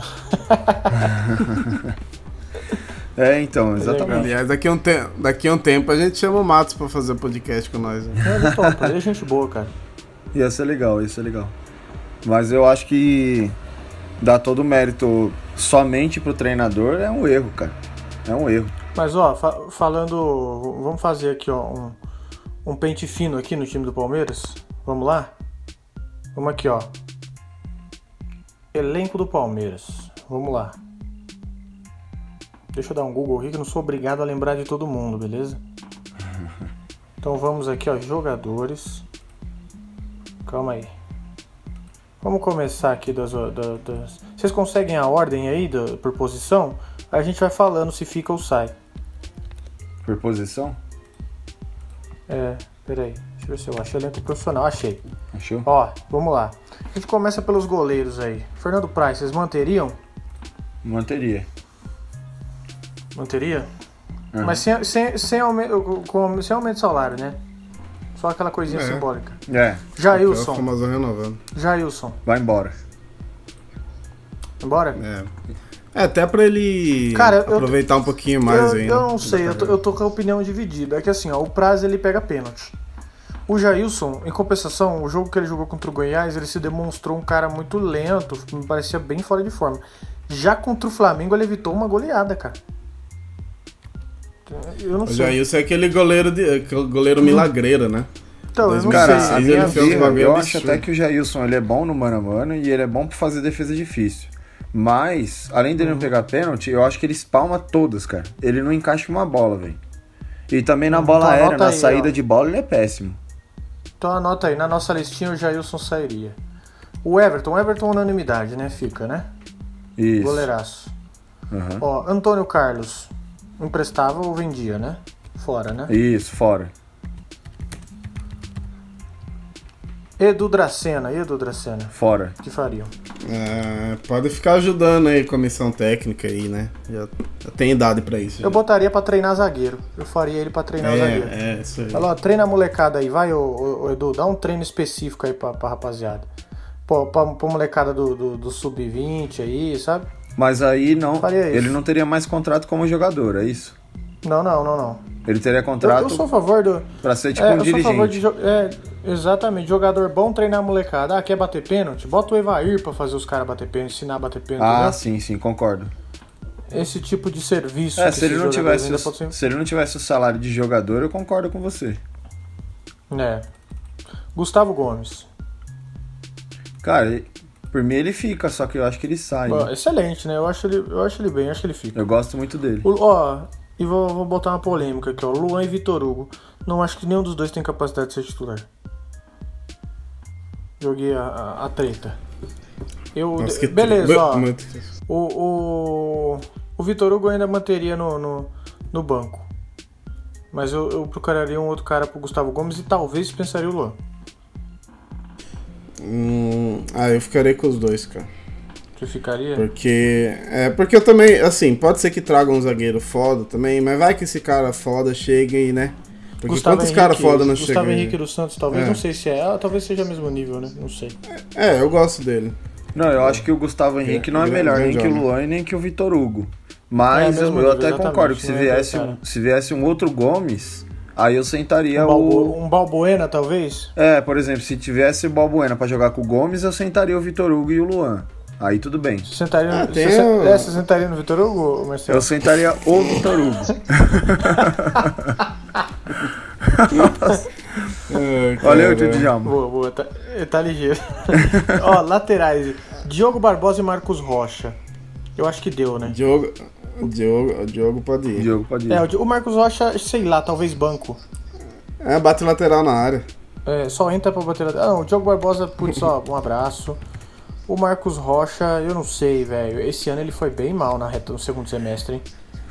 É, então, exatamente. Aliás, daqui a, um te... daqui a um tempo a gente chama o Matos pra fazer podcast com nós. né? Ele topa, ele é gente boa, cara. Ia ser legal, ia ser legal. Mas eu acho que dar todo o mérito somente pro treinador é um erro, cara. É um erro. Mas ó, fa- falando. Vamos fazer aqui, ó, um, um pente fino aqui no time do Palmeiras. Vamos lá? Vamos aqui, ó. Elenco do Palmeiras. Vamos lá. Deixa eu dar um Google aqui que eu não sou obrigado a lembrar de todo mundo, beleza? Então vamos aqui, ó, jogadores. Calma aí. Vamos começar aqui das, da- das... Vocês conseguem a ordem aí da- por posição? A gente vai falando se fica ou sai. Por posição? É, peraí. Deixa eu ver se eu achei elenco profissional. Achei. Achou? Ó, vamos lá. A gente começa pelos goleiros aí. Fernando Praz, vocês manteriam? Manteria. Manteria? Uhum. Mas sem, sem, sem, aumento, com, sem aumento de salário, né? Só aquela coisinha É. simbólica. É, o Jailson. famoso renovando. Jailson. vai embora. Embora? É. É, até pra ele Cara, eu- aproveitar um pouquinho mais eu, ainda. eu não sei, eu tô, eu tô com a opinião dividida. É que assim, ó, o Praz ele pega pênalti. O Jailson, em compensação, o jogo que ele jogou contra o Goiás, ele se demonstrou um cara muito lento, me parecia bem fora de forma. Já contra o Flamengo, ele evitou uma goleada, cara. Eu não O sei. Jailson é aquele goleiro, de, aquele goleiro milagreiro, né? Então, eu não Cara, sei. a Ele minha bagulho eu acho até que o Jailson ele é bom no mano a mano e ele é bom pra fazer defesa difícil. Mas, além dele Uhum. não pegar pênalti, eu acho que ele espalma todas, cara. Ele não encaixa uma bola, velho. E também na bola Então, aérea, na aí, saída ó. de bola, ele é péssimo. Então anota aí, na nossa listinha o Jailson sairia. O Everton, o Everton unanimidade, né? Fica, né? Isso. Goleiraço. Aham. Ó, Antônio Carlos, emprestava ou vendia, né? Fora, né? Isso, fora. Edu Dracena, e Edu Dracena? Fora. O que fariam? É, pode ficar ajudando aí, comissão técnica aí, né? Já, já tem idade pra isso. Eu já. botaria pra treinar zagueiro. Eu faria ele pra treinar zagueiro. É, é, isso aí. Fala, ó, treina a molecada aí, vai, ô, ô, ô, Edu, dá um treino específico aí pra, pra rapaziada. Pô, pra, pra molecada do, do, do sub-20 aí, sabe? Mas aí não. Ele não teria mais contrato como jogador, é isso? Não, não, não, não. Ele teria Eu, contrato eu sou a favor do. pra ser tipo é, um eu sou a favor de. dirigente. É, exatamente, jogador bom treinar a molecada. Ah, quer bater pênalti? Bota o Evair pra fazer os caras bater pênalti, ensinar a bater pênalti. Ah, entendeu? sim, sim, concordo. Esse tipo de serviço. É, se ele não tivesse, o- podem ser- se ele não tivesse o salário de jogador, eu concordo com você. É. Gustavo Gomes. Cara, por mim ele fica, só que eu acho que ele sai. Ó, né? excelente, né? Eu acho, ele, eu acho ele bem, eu acho que ele fica. Eu gosto muito dele. O- ó, e vou, vou botar uma polêmica aqui, ó. Luan e Vitor Hugo. Não acho que nenhum dos dois tem capacidade de ser titular. Joguei a, a, a treta. Eu, Nossa, que beleza, ó. muito- O, o, o Vitor Hugo eu ainda manteria no, no, no banco. Mas eu, eu procuraria um outro cara pro Gustavo Gomes e talvez pensaria o Luan. Hum, ah, eu ficarei com os dois, cara. Você ficaria? Porque. É, porque eu também, assim, pode ser que traga um zagueiro foda também, mas vai que esse cara foda chega e, né? Porque quantos caras foda não chegam? Gustavo aí? Henrique dos Santos, talvez, É. não sei se é. Talvez seja o mesmo nível, né? Não sei. É, eu gosto dele. Não, eu acho que o Gustavo Henrique não é grande melhor nem que o. Luan e nem que o Vitor Hugo. Mas É, eu, mesmo eu nível, até concordo que se não é viesse, um, se viesse um outro Gomes, aí eu sentaria Um, Balbo, o. um Balbuena, talvez? É, por exemplo, se tivesse o Balbuena pra jogar com o Gomes, eu sentaria o Vitor Hugo e o Luan. Aí tudo bem. Você sentaria, Ah, você, o- é, você sentaria no Vitor Hugo, Marcelo? Eu sentaria o Vitor Hugo. Olha eu, tio Djalma. Boa, boa, tá, tá ligeiro. Ó, laterais. Diogo Barbosa e Marcos Rocha. Eu acho que deu, né? Diogo, Diogo, Diogo pode ir. Diogo pode ir. É, o o Marcos Rocha, sei lá, talvez banco. É, bate lateral na área. É, só entra pra bater. Ah, não, o Diogo Barbosa, putz, ó, um abraço. O Marcos Rocha, eu não sei, velho. Esse ano ele foi bem mal na reta no segundo semestre, hein?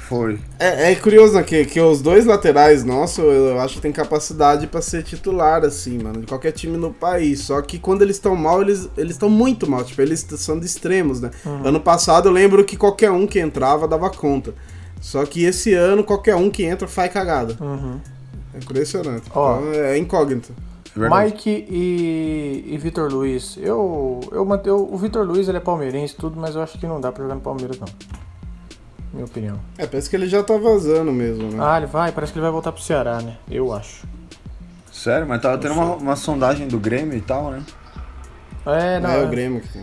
Foi. É, é curioso, né, que, que os dois laterais nossos, eu acho que tem capacidade pra ser titular, assim, mano, de qualquer time no país. Só que quando eles estão mal, eles eles estão muito mal. Tipo, eles são de extremos, né? Ano passado eu lembro que qualquer um que entrava dava conta. Só que esse ano, qualquer um que entra faz cagada. Uhum. É impressionante. Ó. Então, é incógnito. É verdade. Mike e, e Vitor Luiz. Eu, eu, mante- eu, o Vitor Luiz ele é palmeirense tudo, mas eu acho que não dá pra jogar no Palmeiras, não. Minha opinião. É, parece que ele já tá vazando mesmo, né? Ah, ele vai, parece que ele vai voltar pro Ceará, né? Eu acho. Sério, mas tava tendo uma, uma sondagem do Grêmio e tal, né? É, não. é é. o Grêmio que tem.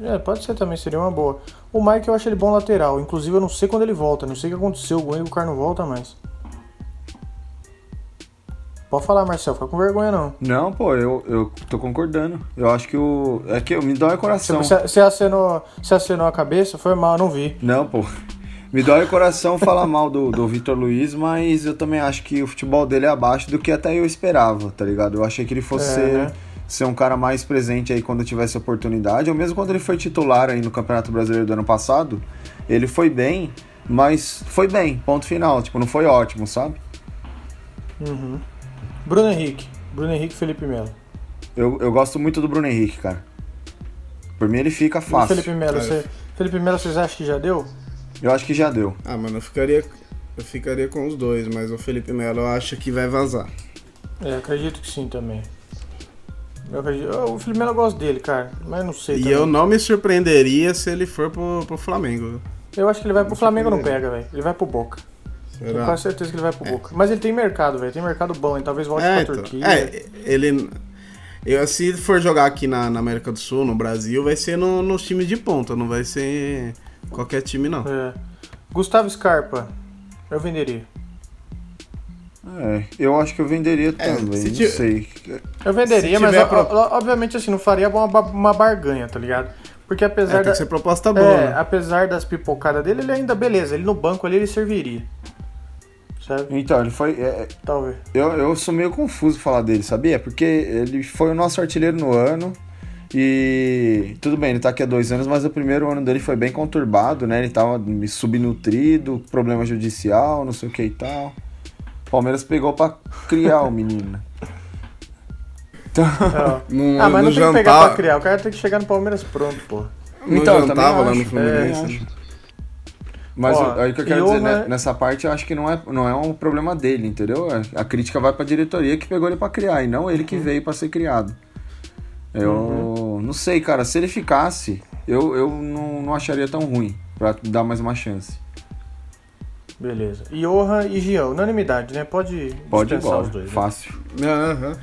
É, pode ser também, seria uma boa. O Mike eu acho ele bom lateral. Inclusive eu não sei quando ele volta, não sei o que aconteceu. O Igor não volta mais. Pode falar, Marcel, fica com vergonha não. Não, pô, eu, eu tô concordando. Eu acho que o. É que me dói o coração. você, você acenou, você acenou a cabeça? Foi mal, não vi. Não, pô. Me dói o coração falar mal do, do Vitor Luiz, mas eu também acho que o futebol dele é abaixo do que até eu esperava, tá ligado? Eu achei que ele fosse É, ser, né? ser um cara mais presente aí quando tivesse oportunidade, ou mesmo quando ele foi titular aí no Campeonato Brasileiro do ano passado, ele foi bem, mas foi bem, ponto final. Tipo, não foi ótimo, sabe? Uhum. Bruno Henrique. Bruno Henrique e Felipe Melo. Eu, eu gosto muito do Bruno Henrique, cara. Por mim ele fica E fácil. Felipe Melo, É. você, Felipe Melo, vocês acham que já deu? Eu acho que já deu. Ah, mano, eu ficaria, eu ficaria com os dois, mas o Felipe Melo eu acho que vai vazar. É, acredito que sim também. Eu acredito. O Felipe Melo eu gosto dele, cara. Mas não sei. E também. eu não me surpreenderia se ele for pro, pro Flamengo. Eu acho que ele vai pro Flamengo não pega, velho. Ele vai pro Boca. Tenho Será? quase certeza que ele vai pro Boca. Mas ele tem mercado, velho. Tem mercado bom, hein? Talvez volte É, pra então, Turquia. é, ele. Eu, se for jogar aqui na, na América do Sul, no Brasil, vai ser no- nos times de ponta, não vai ser qualquer time, não. É. Gustavo Scarpa. Eu venderia. É, eu acho que eu venderia É, também, se não ti- sei. Eu venderia, Se mas pro- obviamente assim, não faria uma, uma barganha, tá ligado? Porque É, apesar tem da. que ser proposta boa. É, né? apesar das pipocadas dele, ele ainda, beleza, ele no banco ali ele serviria. Sabe? Então, ele foi. é, Talvez. eu, eu sou meio confuso falar dele, sabia? Porque ele foi o nosso artilheiro no ano. E tudo bem, ele tá aqui há dois anos, mas o primeiro ano dele foi bem conturbado, né? Ele tava subnutrido, problema judicial, não sei o que e tal. O Palmeiras pegou pra criar o menino? Então, É. No, ah, mas não tem que pegar jantar, pra criar, o cara tem que chegar no Palmeiras pronto, pô. Então, jantava lá acho, no Fluminense. é. Mas Ó, aí o que eu quero dizer, né, nessa parte, eu acho que não é, não é um problema dele, entendeu? A crítica vai pra diretoria que pegou ele pra criar, e não ele que Uhum. veio pra ser criado. Eu não sei, cara, se ele ficasse, eu, eu não, não acharia tão ruim pra dar mais uma chance. Beleza. Johan e Gian, unanimidade, né? Pode, Pode dispensar os dois. né? fácil. Aham.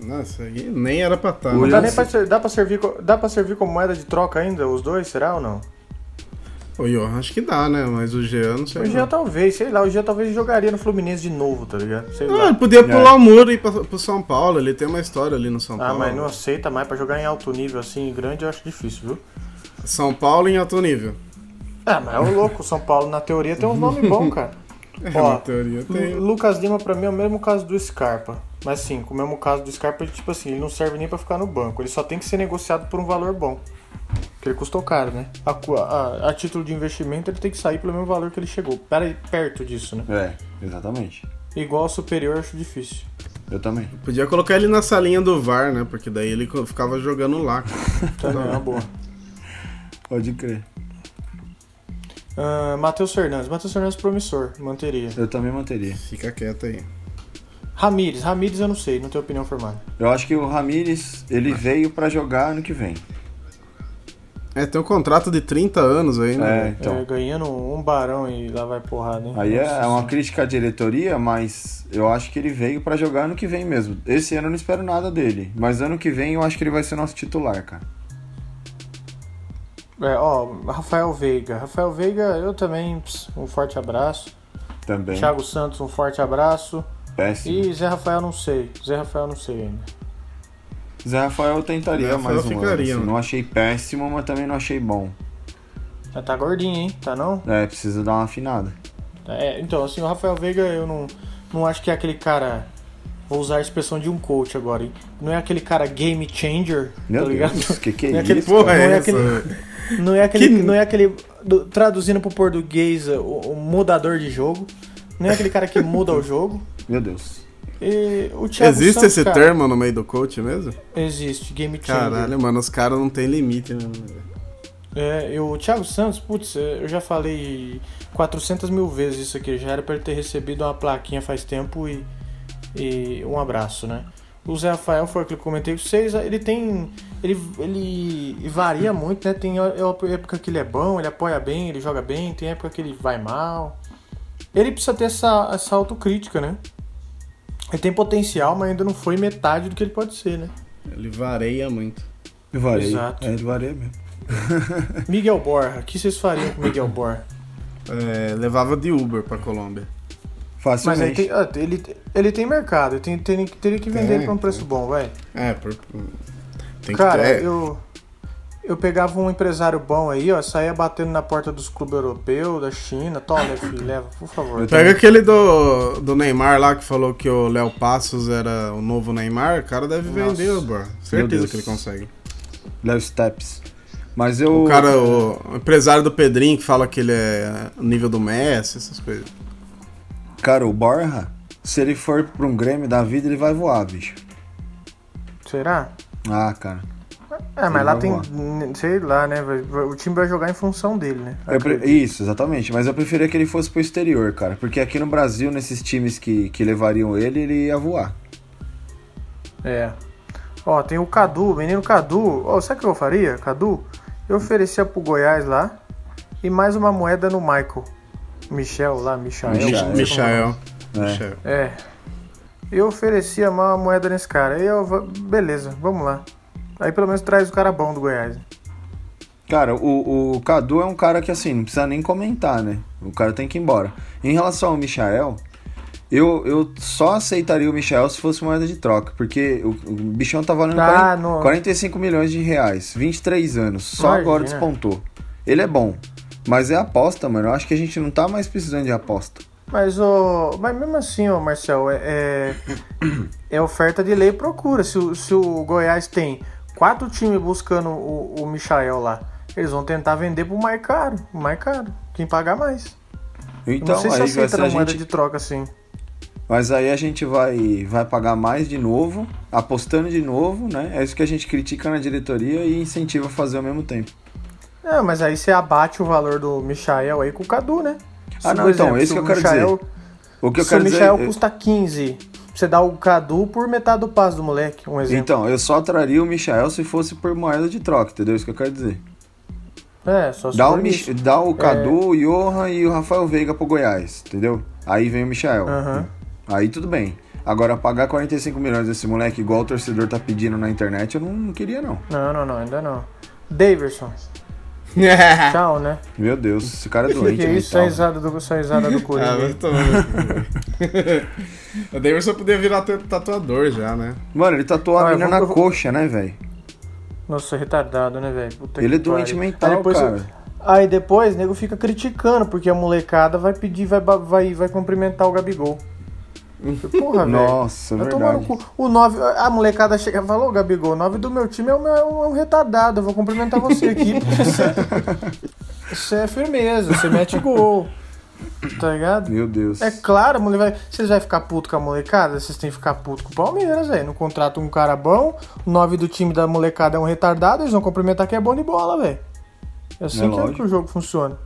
Nossa, aí nem era pra estar. Não né? dá nem pra, dá, pra servir, co- dá pra servir como moeda de troca ainda, os dois, será ou não? O Johan acho que dá, né? Mas o Jean não sei. O não. Gian talvez, sei lá, o Gian talvez jogaria no Fluminense de novo, tá ligado? Sei Ah, lá. ele podia pular o muro e ir pra, pro São Paulo. Ele tem uma história ali no São Ah, Paulo. mas não aceita mais pra jogar em alto nível assim, grande, eu acho difícil, viu? São Paulo em alto nível. Ah, mas é o louco, o São Paulo na teoria tem uns nomes bons, cara. É, Ó, na teoria tem. Lu- Lucas Lima pra mim é o mesmo caso do Scarpa. Mas sim, com o mesmo caso do Scarpa, tipo assim, ele não serve nem pra ficar no banco. Ele só tem que ser negociado por um valor bom. Porque ele custou caro, né? A, a- a título de investimento, ele tem que sair pelo mesmo valor que ele chegou. Pera, perto disso, né? É, exatamente. Igual ao superior, acho difícil. Eu também. Podia colocar ele na salinha do VAR, né? Porque daí ele ficava jogando lá. Também é uma boa. Pode crer. Ah, Matheus Fernandes. Matheus Fernandes promissor, manteria. Eu também manteria. Fica quieto aí. Ramires. Ramires eu não sei, não tenho opinião formada. Eu acho que o Ramires, ele veio pra jogar ano que vem. É, tem um contrato de 30 anos aí, É, né? então. É, ganhando um barão e lá vai porrada, hein? Aí é, Nossa é uma crítica à diretoria, mas eu acho que ele veio pra jogar ano que vem mesmo. Esse ano eu não espero nada dele, mas ano que vem eu acho que ele vai ser nosso titular, cara. É, ó, Rafael Veiga. Rafael Veiga, eu também, um forte abraço. Também. Thiago Santos, um forte abraço. Péssimo. E Zé Rafael, não sei. Zé Rafael, não sei ainda. Zé Rafael eu tentaria Zé Rafael mais um ano. ficaria, assim. né? Não achei péssimo, mas também não achei bom. Já tá gordinho, hein? Tá não? É, precisa dar uma afinada. É, então, assim, o Rafael Veiga, eu não, não acho que é aquele cara. Vou usar a expressão de um coach agora, hein? Não é aquele cara game changer, Meu tá ligado? Deus, que que é Não é aquele isso? Porra, Não é é aquele- Não é aquele. Que- Não é aquele. do- traduzindo pro português, o, o mudador de jogo. Não é aquele cara que muda o jogo. Meu Deus. E o Thiago Existe Santos, esse cara, termo no meio do coach mesmo? Existe, game changer. Caralho, mano, os caras não tem limite, né? É, e o Thiago Santos, putz, é, eu já falei 400 mil vezes isso aqui. Já era pra ele ter recebido uma plaquinha faz tempo e, e um abraço, né? O Zé Rafael foi o que eu comentei com vocês. Ele tem. Ele, ele varia muito, né? Tem época que ele é bom, ele apoia bem, ele joga bem. Tem época que ele vai mal. Ele precisa ter essa, essa autocrítica, né? Ele tem potencial, mas ainda não foi metade do que ele pode ser, né? Ele vareia muito. Ele vareia. Exato. É, ele vareia mesmo. Miguel Borja, o que vocês fariam com o Miguel Borja? É, levava de Uber pra Colômbia. Mas aí Facilmente. tem, ah, ele, ele tem mercado, tem, tem, teria que vender Tem, ele por um preço bom, vai. É, por... Tem Cara, que ter. eu, eu pegava um empresário bom aí, ó, saía batendo na porta dos clubes europeus, da China. Toma, filho, leva, por favor. Pega aquele do, do Neymar lá que falou que o Léo Passos era o novo Neymar, o cara deve Nossa. vender, bro. Certeza que ele consegue. Léo Steps. Mas eu. O cara, o, empresário do Pedrinho que fala que ele é o nível do Messi, essas coisas. Cara, o Borja, se ele for pra um Grêmio da vida, ele vai voar, bicho. Será? Ah, cara. É, mas lá tem, voar. sei lá, né, o time vai jogar em função dele, né? Pre- Isso, exatamente. Mas eu preferia que ele fosse pro exterior, cara. Porque aqui no Brasil, nesses times que, que levariam ele, ele ia voar. É. Ó, tem o Cadu, o menino Cadu. Ó, sabe o que eu faria, Cadu? Eu oferecia pro Goiás lá e mais uma moeda no Michael. Michel lá, Michael. Como Michael. É. É. Eu oferecia uma moeda nesse cara. Aí eu, beleza, vamos lá. Aí pelo menos traz o cara bom do Goiás. Cara, o, o Cadu é um cara que, assim, não precisa nem comentar, né? O cara tem que ir embora. Em relação ao Michael, eu, eu só aceitaria o Michael se fosse moeda de troca. Porque o, o bichão tá valendo Ah, 40 no- 45 milhões de reais. 23 anos. Só Imagina. agora despontou. Ele é bom. Mas é aposta, mano. Eu acho que a gente não tá mais precisando de aposta. Mas, ô, mas mesmo assim, ô Marcel, é, é, é oferta de lei e procura. Se, se o Goiás tem quatro times buscando o, o Michael lá, eles vão tentar vender pro mais caro. o Mais caro. Quem pagar mais. Então, não sei se aí aceita na moeda gente... de troca assim. Mas aí a gente vai, vai pagar mais de novo, apostando de novo, né? É isso que a gente critica na diretoria e incentiva a fazer ao mesmo tempo. É, mas aí você abate o valor do Michael aí com o Cadu, né? Ah, Se, não, por então, exemplo, é isso que eu quero Michael- dizer. O que eu se quero o dizer Michael é- custa 15, você dá o Cadu por metade do passo do moleque, um exemplo. Então, eu só traria o Michael se fosse por moeda de troca, entendeu? Isso que eu quero dizer. é, só se Dá o, Mich- isso. dá o Cadu, o Johan e o Rafael Veiga pro Goiás, entendeu? Aí vem o Michael. Aham. Aí tudo bem. Agora, pagar 45 milhões desse moleque igual o torcedor tá pedindo na internet, eu não, não queria, não. Não, não, não, ainda não. Daverson, tchau, né? Meu Deus, esse cara é doente que isso, mental. a risada do, essa risada do Ah, Coringa. vai tomar. o Davidson podia virar ta- tatuador já, né? Mano, ele tatuou a Ah, eu mina vou- na eu vou- coxa, né, velho? Nossa, retardado, né, velho? Ele é doente pariu. mental, aí depois, cara. Aí depois, o nego fica criticando, porque a molecada vai pedir, vai, vai, vai cumprimentar o Gabigol. Porra, velho. Nossa, verdade. cu. O 9, a molecada chega e fala, ô Gabigol, o 9 do meu time é um, é um- é retardado, eu vou cumprimentar você aqui, porque você, você é firmeza, você mete gol. Tá ligado? Meu Deus. É claro, mulher vai, vocês vão ficar puto com a molecada? Vocês têm que ficar puto com o Palmeiras, velho. Não contrata um cara bom, o 9 do time da molecada é um retardado, eles vão cumprimentar que é bom de bola, velho. É assim É que, é que o jogo funciona.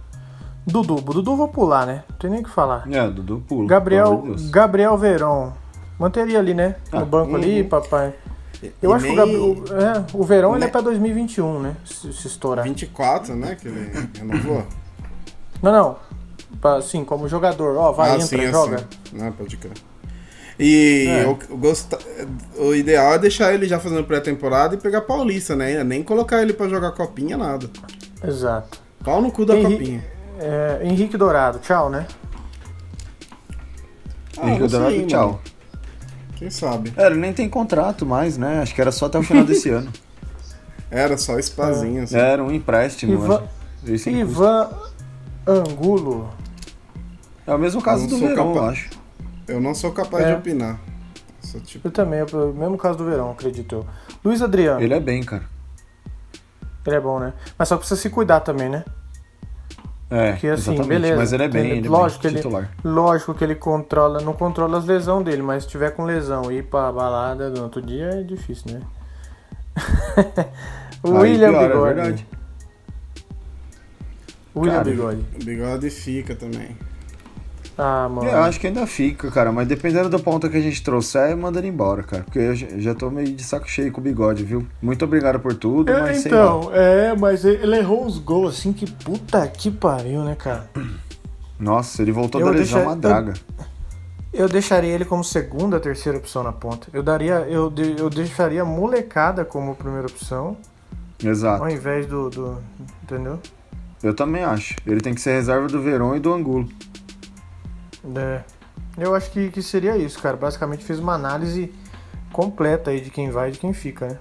Dudu, o Dudu vou pular, né? Não tem nem o que falar. É, Dudu pula. Gabriel, de. Gabriel Verón. Manteria ali, né? No Ah, banco ali, uhum. papai. Eu E acho que o, o, é, o verão ele é pra 2021, né? Se, se estourar. 24, né? Que ele renovou. Não, não. Assim, como jogador. Ó, vai, ah, entra, sim, joga. assim. Não, pode crer. E É. eu, eu gosta- o ideal é deixar ele já fazendo pré-temporada e pegar Paulista, né? Nem colocar ele pra jogar copinha, nada. Exato. Pau no cu da Henrique- copinha. É, Henrique Dourado, tchau, né? Ah, Henrique Dourado, mano. tchau. Quem sabe? É, ele nem tem contrato mais, né? Acho que era só até o final desse ano. Era só espazinho, assim. Era um empréstimo. Ivan-. Ivan Angulo. É o mesmo caso Eu do não sou Verão, eu capaz- acho. Eu não sou capaz É. de opinar. Sou tipo. Eu também, é o mesmo caso do verão, acredito eu. Luiz Adriano. Ele é bem, cara. Ele é bom, né? Mas só precisa se cuidar também, né? É, Porque assim, beleza. Mas ele é bem, Ele- ele é lógico bem que ele- titular. Lógico que ele controla, não controla as lesões dele, mas se tiver com lesão e ir pra balada no outro dia é difícil, né? o Aí William piora, é Bigode. verdade. William Cara, Bigode. O bigode fica também. Ah, mano. Eu acho que ainda fica, cara, mas dependendo do ponto que a gente trouxer, manda ele embora, cara. Porque eu já- tô meio de saco cheio com o bigode, viu? Muito obrigado por tudo, É, mas sei lá. então, é, mas ele errou uns gols assim que puta que pariu, né, cara? Nossa, ele voltou Eu da lesão uma draga. Eu deixaria ele como segunda, terceira opção na ponta. Eu daria, eu, de- eu deixaria a molecada como primeira opção, Exato. ao invés do, do entendeu? Eu também acho. Ele tem que ser reserva do Verón e do Angulo. É. Eu acho que, que seria isso, cara. Basicamente fez uma análise completa aí de quem vai e de quem fica, né?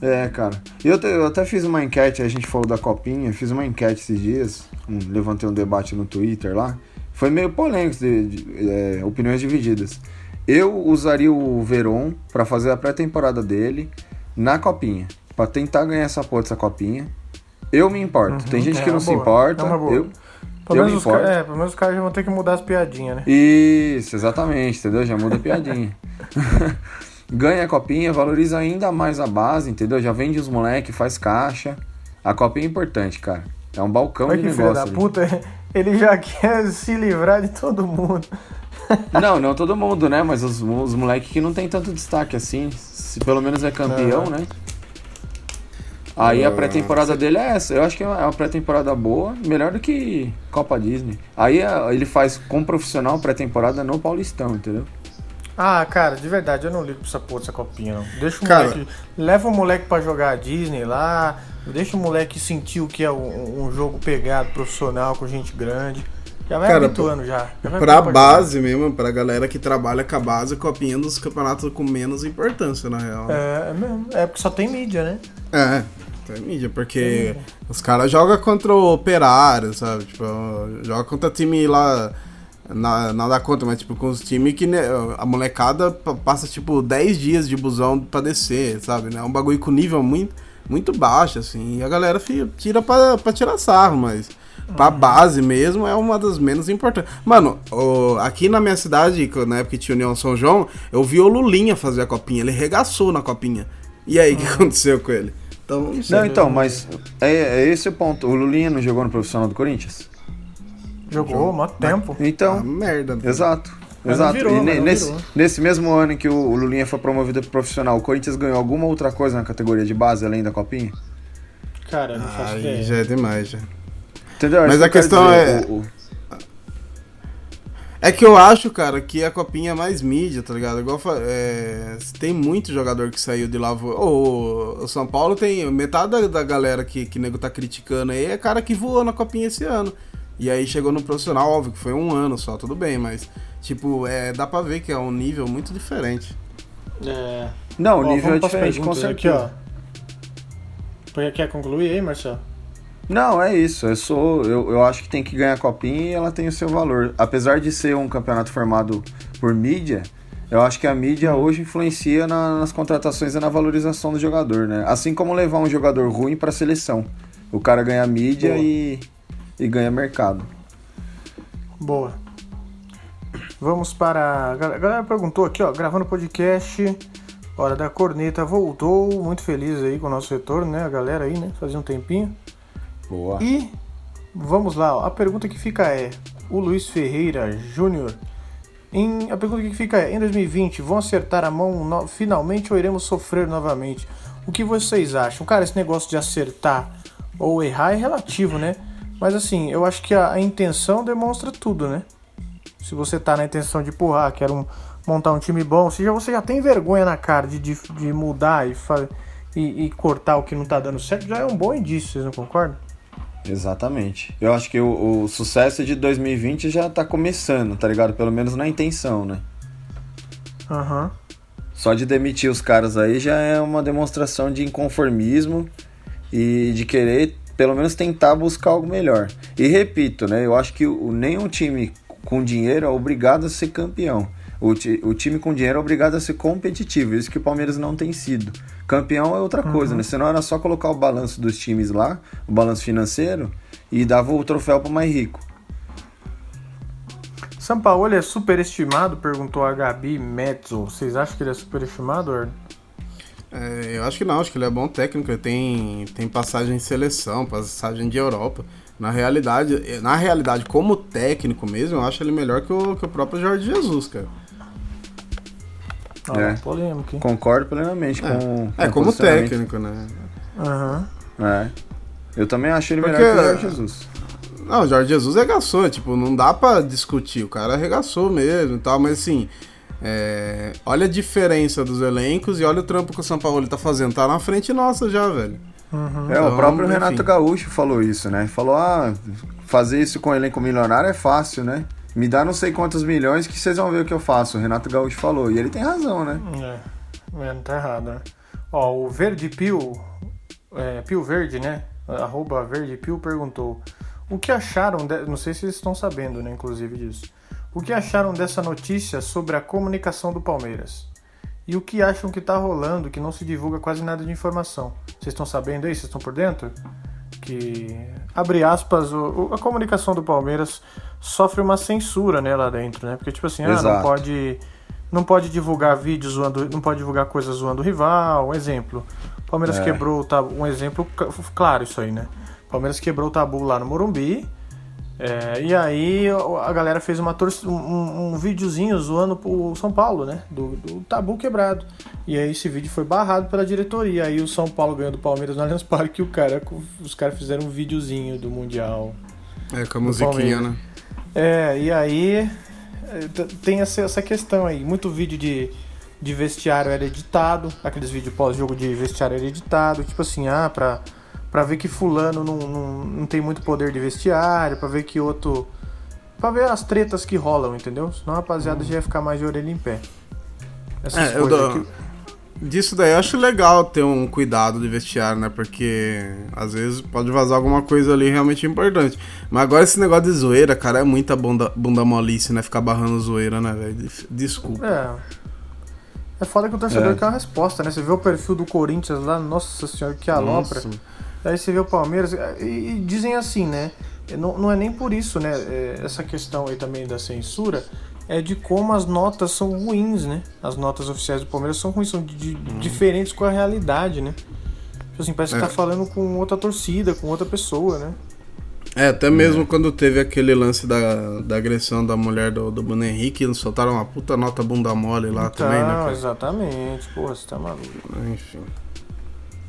É, cara. E eu, te- eu até fiz uma enquete, a gente falou da copinha, fiz uma enquete esses dias, um- levantei um debate no Twitter lá. Foi meio polêmico, de, de- é, opiniões divididas. Eu usaria o Veron pra fazer a pré-temporada dele na copinha, Pra tentar ganhar essa porra dessa copinha. Eu me importo. Uhum, Tem gente é que não uma se boa, importa. é boa. Eu, Pelo menos, me os é, pelo menos os caras já vão ter que mudar as piadinhas, né? Isso, exatamente, entendeu? Já muda a piadinha. Ganha a copinha, valoriza ainda mais a base, entendeu? Já vende os moleque, faz caixa. A copinha é importante, cara. É um balcão Olha de que filho negócio. da ali. puta, ele já quer se livrar de todo mundo. Não, não todo mundo, né? Mas os, os moleques que não tem tanto destaque assim. Se pelo menos é campeão, Aham. né? Aí a Ah, pré-temporada dele é essa. Eu acho que é uma pré-temporada boa, melhor do que Copa Disney. Aí é, ele faz com profissional pré-temporada no Paulistão, entendeu? Ah, cara, de verdade, eu não ligo pra essa porra dessa copinha, não. Deixa o Cara- moleque. Leva o moleque pra jogar a Disney lá. Deixa o moleque sentir o que é um, um jogo pegado, profissional, com gente grande. Já vai Cara, habituando já. já vai Pra base mesmo, pra galera que trabalha com a base, copinha dos campeonatos com menos importância, na real. jogar. É, é mesmo. É porque só tem mídia, né? É, tem mídia, porque os caras jogam contra o operário, sabe? Tipo, joga contra time lá. na- Nada contra, mas tipo, com os times que né, a molecada pa- passa tipo 10 dias de busão pra descer, sabe? né? É um bagulho com nível muito, muito baixo, assim. E a galera tira pra, pra tirar sarro, mas pra base mesmo é uma das menos importantes. Mano, o- aqui na minha cidade, na época que tinha União São João, eu vi o Lulinha fazer a copinha. Ele regaçou na copinha. E aí, o que aconteceu com ele? Então, não então, mas é, é esse o ponto. O Lulinha não jogou no profissional do Corinthians? Jogou mó tempo. Ah, Então, merda. exato. Mas Exato. virou, e nesse, nesse mesmo ano em que o, o Lulinha foi promovido pro profissional, o Corinthians ganhou alguma outra coisa na categoria de base além da copinha? Cara, não faço Aí ideia. já é demais, já. Entendeu? Mas a que questão dizer, é- o- o- É que eu acho, cara, que a copinha é mais mídia, tá ligado? Igual é, tem muito jogador que saiu de lá. vo- O, o São Paulo tem. Metade da, da galera que, que nego tá criticando aí é cara que voou na copinha esse ano. E aí chegou no profissional, óbvio que foi um ano só, tudo bem, mas, tipo, é, dá pra ver que é um nível muito diferente. É. Não, o Ó, nível é diferente, com perguntas aqui, certeza. ó. Quer concluir aí, Marcelo? Não, é isso. Eu sou. Eu, eu acho que tem que ganhar a copinha e ela tem o seu valor. Apesar de ser um campeonato formado por mídia, eu acho que a mídia hoje influencia na- nas contratações e na valorização do jogador, né? Assim como levar um jogador ruim pra seleção. O cara ganha mídia Boa. e, e ganha mercado. Boa. Vamos para. A a galera perguntou aqui, ó, gravando podcast. Hora da corneta voltou. Muito feliz aí com o nosso retorno, né? A galera aí, né? Fazia um tempinho. Boa. E vamos lá, a pergunta que fica é: o Luiz Ferreira Júnior a pergunta que fica é: em 2020, vão acertar a mão no, finalmente ou iremos sofrer novamente? O que vocês acham? Cara, esse negócio de acertar ou errar é relativo, né? Mas assim, eu acho que a, a intenção demonstra tudo, né? Se você tá na intenção de, porra, ah, quero um, montar um time bom, se já, você já tem vergonha na cara de, de, de mudar e, e, e, cortar o que não tá dando certo, já é um bom indício, vocês não concordam? Exatamente. Eu acho que o, o sucesso de 2020 já tá começando, tá ligado? Pelo menos na intenção, né? Aham. Uhum. Só de demitir os caras aí já é uma demonstração de inconformismo e de querer pelo menos tentar buscar algo melhor. E repito, né? Eu acho que o, nenhum time com dinheiro é obrigado a ser campeão. O, o time com dinheiro é obrigado a ser competitivo, isso que o Palmeiras não tem sido. Campeão é outra uhum. coisa, né? Senão era só colocar o balanço dos times lá, o balanço financeiro, e dava o troféu para o mais rico. São Paulo é superestimado? Perguntou a Gabi Mezzo. Vocês acham que ele é superestimado, Arno? É, eu acho que não, acho que ele é bom técnico, ele tem, tem passagem em seleção, passagem de Europa. Na realidade, na realidade, como técnico mesmo, eu acho ele melhor que o, que o próprio Jorge Jesus, cara. Ah, é. polêmico. Concordo plenamente é. com. É, como técnico, né? Aham. Uhum. É. Eu também acho ele Porque... melhor que o Jorge Jesus. Não, o Jorge Jesus arregaçou, tipo, não dá pra discutir. O cara arregaçou mesmo e tal, mas assim. É... olha a diferença dos elencos e olha o trampo que o São Paulo tá fazendo. Tá na frente nossa já, velho. Uhum. É, então, o próprio enfim. Renato Gaúcho falou isso, né? Falou, ah, fazer isso com elenco milionário é fácil, né? Me dá não sei quantos milhões que vocês vão ver o que eu faço. O Renato Gaúcho falou. E ele tem razão, né? É, é não tá errado, né? Ó, o Verde Pio, é, Pio Verde, né? Arroba Verde Pio perguntou. O que acharam, de... não sei se vocês estão sabendo, né, inclusive disso. O que acharam dessa notícia sobre a comunicação do Palmeiras? E o que acham que tá rolando, que não se divulga quase nada de informação? Vocês estão sabendo aí? Vocês estão por dentro? Que, abre aspas, o, a comunicação do Palmeiras sofre uma censura, né, lá dentro, né? Porque, tipo assim, ah, não pode, não pode divulgar vídeos zoando, não pode divulgar coisas zoando o rival, um exemplo. Palmeiras é. quebrou, tá, um exemplo claro isso aí, né? Palmeiras quebrou o tabu lá no Morumbi, é, e aí a galera fez uma um, um, um videozinho zoando o São Paulo, né? Do, do, tabu quebrado. E aí esse vídeo foi barrado pela diretoria. Aí o São Paulo ganhou do Palmeiras no Allianz Parque e o cara, os caras fizeram um videozinho do Mundial. É, com a musiquinha, né? É, e aí tem essa, essa questão aí. Muito vídeo de, de vestiário era editado, aqueles vídeos pós-jogo de vestiário era editado, tipo assim, ah, pra, pra ver que fulano não, não, não tem muito poder de vestiário, pra ver que outro. pra ver as tretas que rolam, entendeu? Senão a rapaziada já ia ficar mais de orelha em pé. Essas é, coisas eu dou... que disso daí eu acho legal ter um cuidado de vestiário, né? Porque às vezes pode vazar alguma coisa ali realmente importante. Mas agora esse negócio de zoeira, cara, é muita bunda, bunda molice, né? Ficar barrando zoeira, né, velho? Desculpa. É. É foda que o torcedor é. quer uma resposta, né? Você vê o perfil do Corinthians lá, nossa senhora, que alopra. Nossa. Aí você vê o Palmeiras, e, e dizem assim, né? Não, não é nem por isso, né? É, essa questão aí também da censura é de como as notas são ruins, né? As notas oficiais do Palmeiras são ruins, são de, de, uhum. diferentes com a realidade, né? Tipo assim, parece é. que tá é. falando com outra torcida, com outra pessoa, né? É, até mesmo é. quando teve aquele lance da, da agressão da mulher do, do Bruno Henrique, eles soltaram uma puta nota bunda mole lá então, também, né? Cara? Exatamente, porra, você tá maluco. Enfim.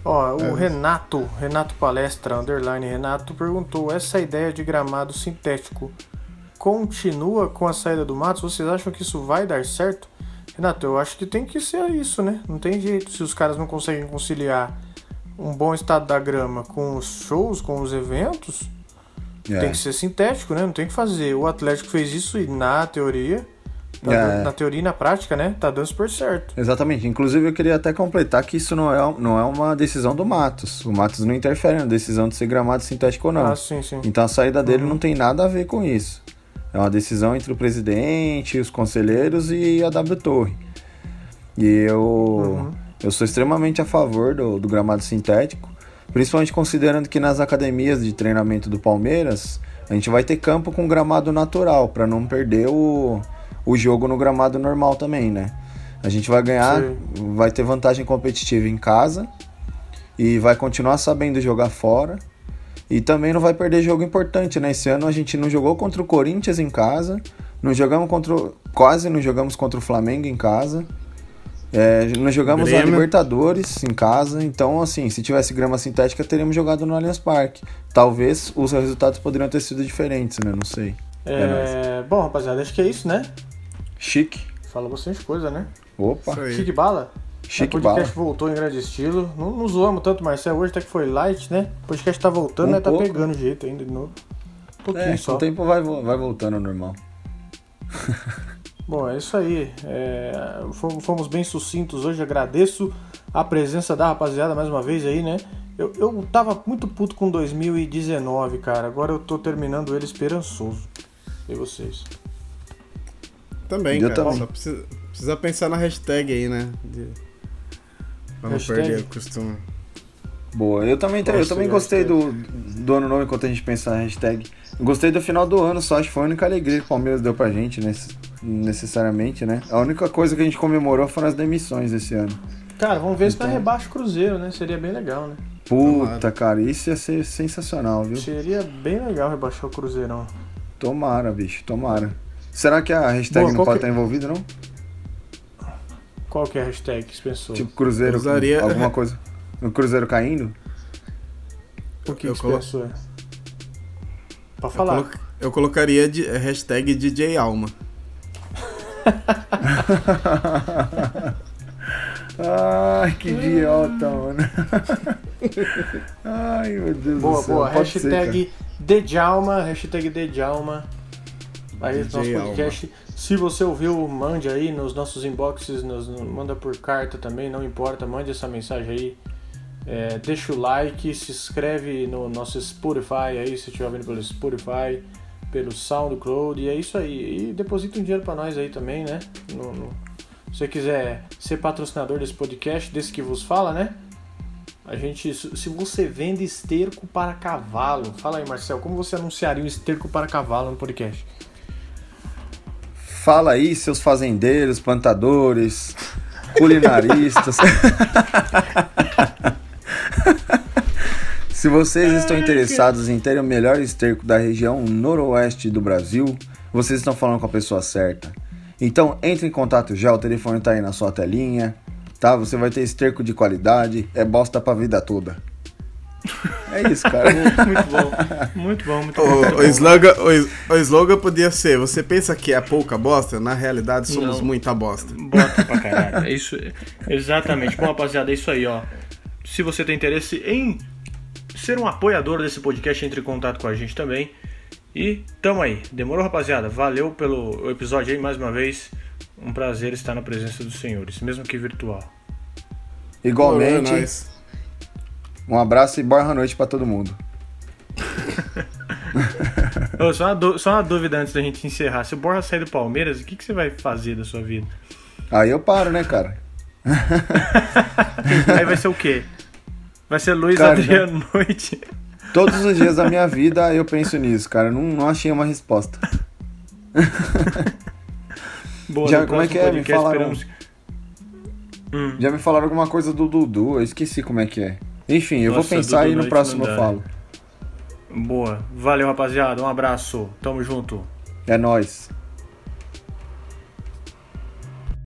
Ó, o é. Renato, Renato Palestra, underline Renato, perguntou: essa ideia de gramado sintético continua com a saída do Matos, vocês acham que isso vai dar certo? Renato, eu acho que tem que ser isso, né? Não tem jeito. Se os caras não conseguem conciliar um bom estado da grama com os shows, com os eventos, é. tem que ser sintético, né? Não tem que fazer. O Atlético fez isso e na teoria, tá é. dando, na teoria e na prática, né? Tá dando super certo. Exatamente. Inclusive eu queria até completar que isso não é, não é uma decisão do Matos. O Matos não interfere na decisão de ser gramado sintético ou não. Ah, sim, sim. Então a saída dele uhum. não tem nada a ver com isso. É uma decisão entre o presidente, os conselheiros e a W Torre. E eu, uhum. eu sou extremamente a favor do, do gramado sintético, principalmente considerando que nas academias de treinamento do Palmeiras a gente vai ter campo com gramado natural, para não perder o, o jogo no gramado normal também, né? A gente vai ganhar, Sim. vai ter vantagem competitiva em casa e vai continuar sabendo jogar fora e também não vai perder jogo importante, né? Esse ano a gente não jogou contra o Corinthians em casa, não jogamos contra, quase não jogamos contra o Flamengo em casa. É, nós jogamos a Grêmio. Libertadores em casa, então assim, se tivesse grama sintética, teríamos jogado no Allianz Parque. Talvez os resultados poderiam ter sido diferentes, né? Não sei. É, bom, rapaziada, acho que é isso, né? Chique. Fala bastante coisa, né? Opa. Chique bala? Chique o bala. podcast voltou em grande estilo. Não, não zoamos tanto, Marcelo. Hoje até que foi light, né? O podcast tá voltando, Um né? Tá pouco. pegando jeito ainda de novo. Um pouquinho É, só. o tempo vai, vai voltando ao normal. Bom, é isso aí. É, fomos, fomos bem sucintos hoje. Agradeço a presença da rapaziada mais uma vez aí, né? Eu, eu tava muito puto com 2019, cara. Agora eu tô terminando ele esperançoso. E vocês? Também, Eu cara. também. Só precisa, precisa pensar na hashtag aí, né? De... Pra não Hashtag? perder o costume. Boa, eu também, eu também gostei do, do ano novo enquanto a gente pensa na hashtag. Gostei do final do ano só, acho que foi a única alegria que o Palmeiras deu pra gente, nesse- necessariamente, né? A única coisa que a gente comemorou foram as demissões esse ano. Cara, vamos ver se não Então. rebaixa o Cruzeiro, né? Seria bem legal, né? Puta, Tomara. cara, isso ia ser sensacional, viu? Seria bem legal rebaixar o Cruzeirão. Tomara, bicho, tomara. Será que a hashtag Boa, não pode que- estar envolvida, não? Qual que é a hashtag que você pensou? Tipo, Cruzeiro, Usaria- alguma coisa. O Cruzeiro caindo? o que, eu que você colo- pensou? Pra Eu, falar. colo- eu colocaria de, é, hashtag DJ Alma. Ai, que idiota, mano. Ai, meu Deus Boa, do céu. boa. Ser, hashtag Dejalma, hashtag Dejalma. Aí no nosso DJ podcast. Se você ouviu, mande aí nos nossos inboxes, nos, manda por carta também, não importa, mande essa mensagem aí. É, deixa o like, se inscreve no nosso Spotify aí, se estiver vendo pelo Spotify, pelo SoundCloud, e é isso aí. E deposita um dinheiro pra nós aí também, né? No- no- se você quiser ser patrocinador desse podcast, desse que vos fala, né? A gente, se se você vende esterco para cavalo, fala aí, Marcel, como você anunciaria um esterco para cavalo no podcast? Fala aí, seus fazendeiros, plantadores, culinaristas. Se vocês estão interessados em ter o melhor esterco da região noroeste do Brasil, vocês estão falando com a pessoa certa. Então entre em contato já, o telefone tá aí na sua telinha, tá? Você vai ter esterco de qualidade, é bosta pra vida toda. É isso, cara. Muito bom, muito bom, muito bom. muito O, bom. o, slogan, o, o slogan podia ser: Você pensa que é pouca bosta? Na realidade, somos Não. muita bosta. Bota pra caralho. É isso, exatamente. Bom, rapaziada, é isso aí, ó. Se você tem interesse em ser um apoiador desse podcast, entre em contato com a gente também. E tamo aí. Demorou, rapaziada? Valeu pelo episódio aí mais uma vez. Um prazer estar na presença dos senhores, mesmo que virtual. Igualmente, É. um abraço e boa noite pra todo mundo. Ô, só, uma só uma dúvida antes da gente encerrar. Se o Borja sair do Palmeiras, o que, que você vai fazer da sua vida? Aí eu paro, né, cara? Aí vai ser o quê? Vai ser Luiz Cara, Adriano Noite. Todos os dias da minha vida eu penso nisso, cara. Não, não achei uma resposta. Boa, Já, como é que é? Me falaram. esperamos- Hum. Já me falaram alguma coisa do Dudu, eu esqueci como é que é. Enfim, eu Nossa, vou pensar e no próximo eu falo. Boa. Valeu, rapaziada. Um abraço. Tamo junto. É nóis.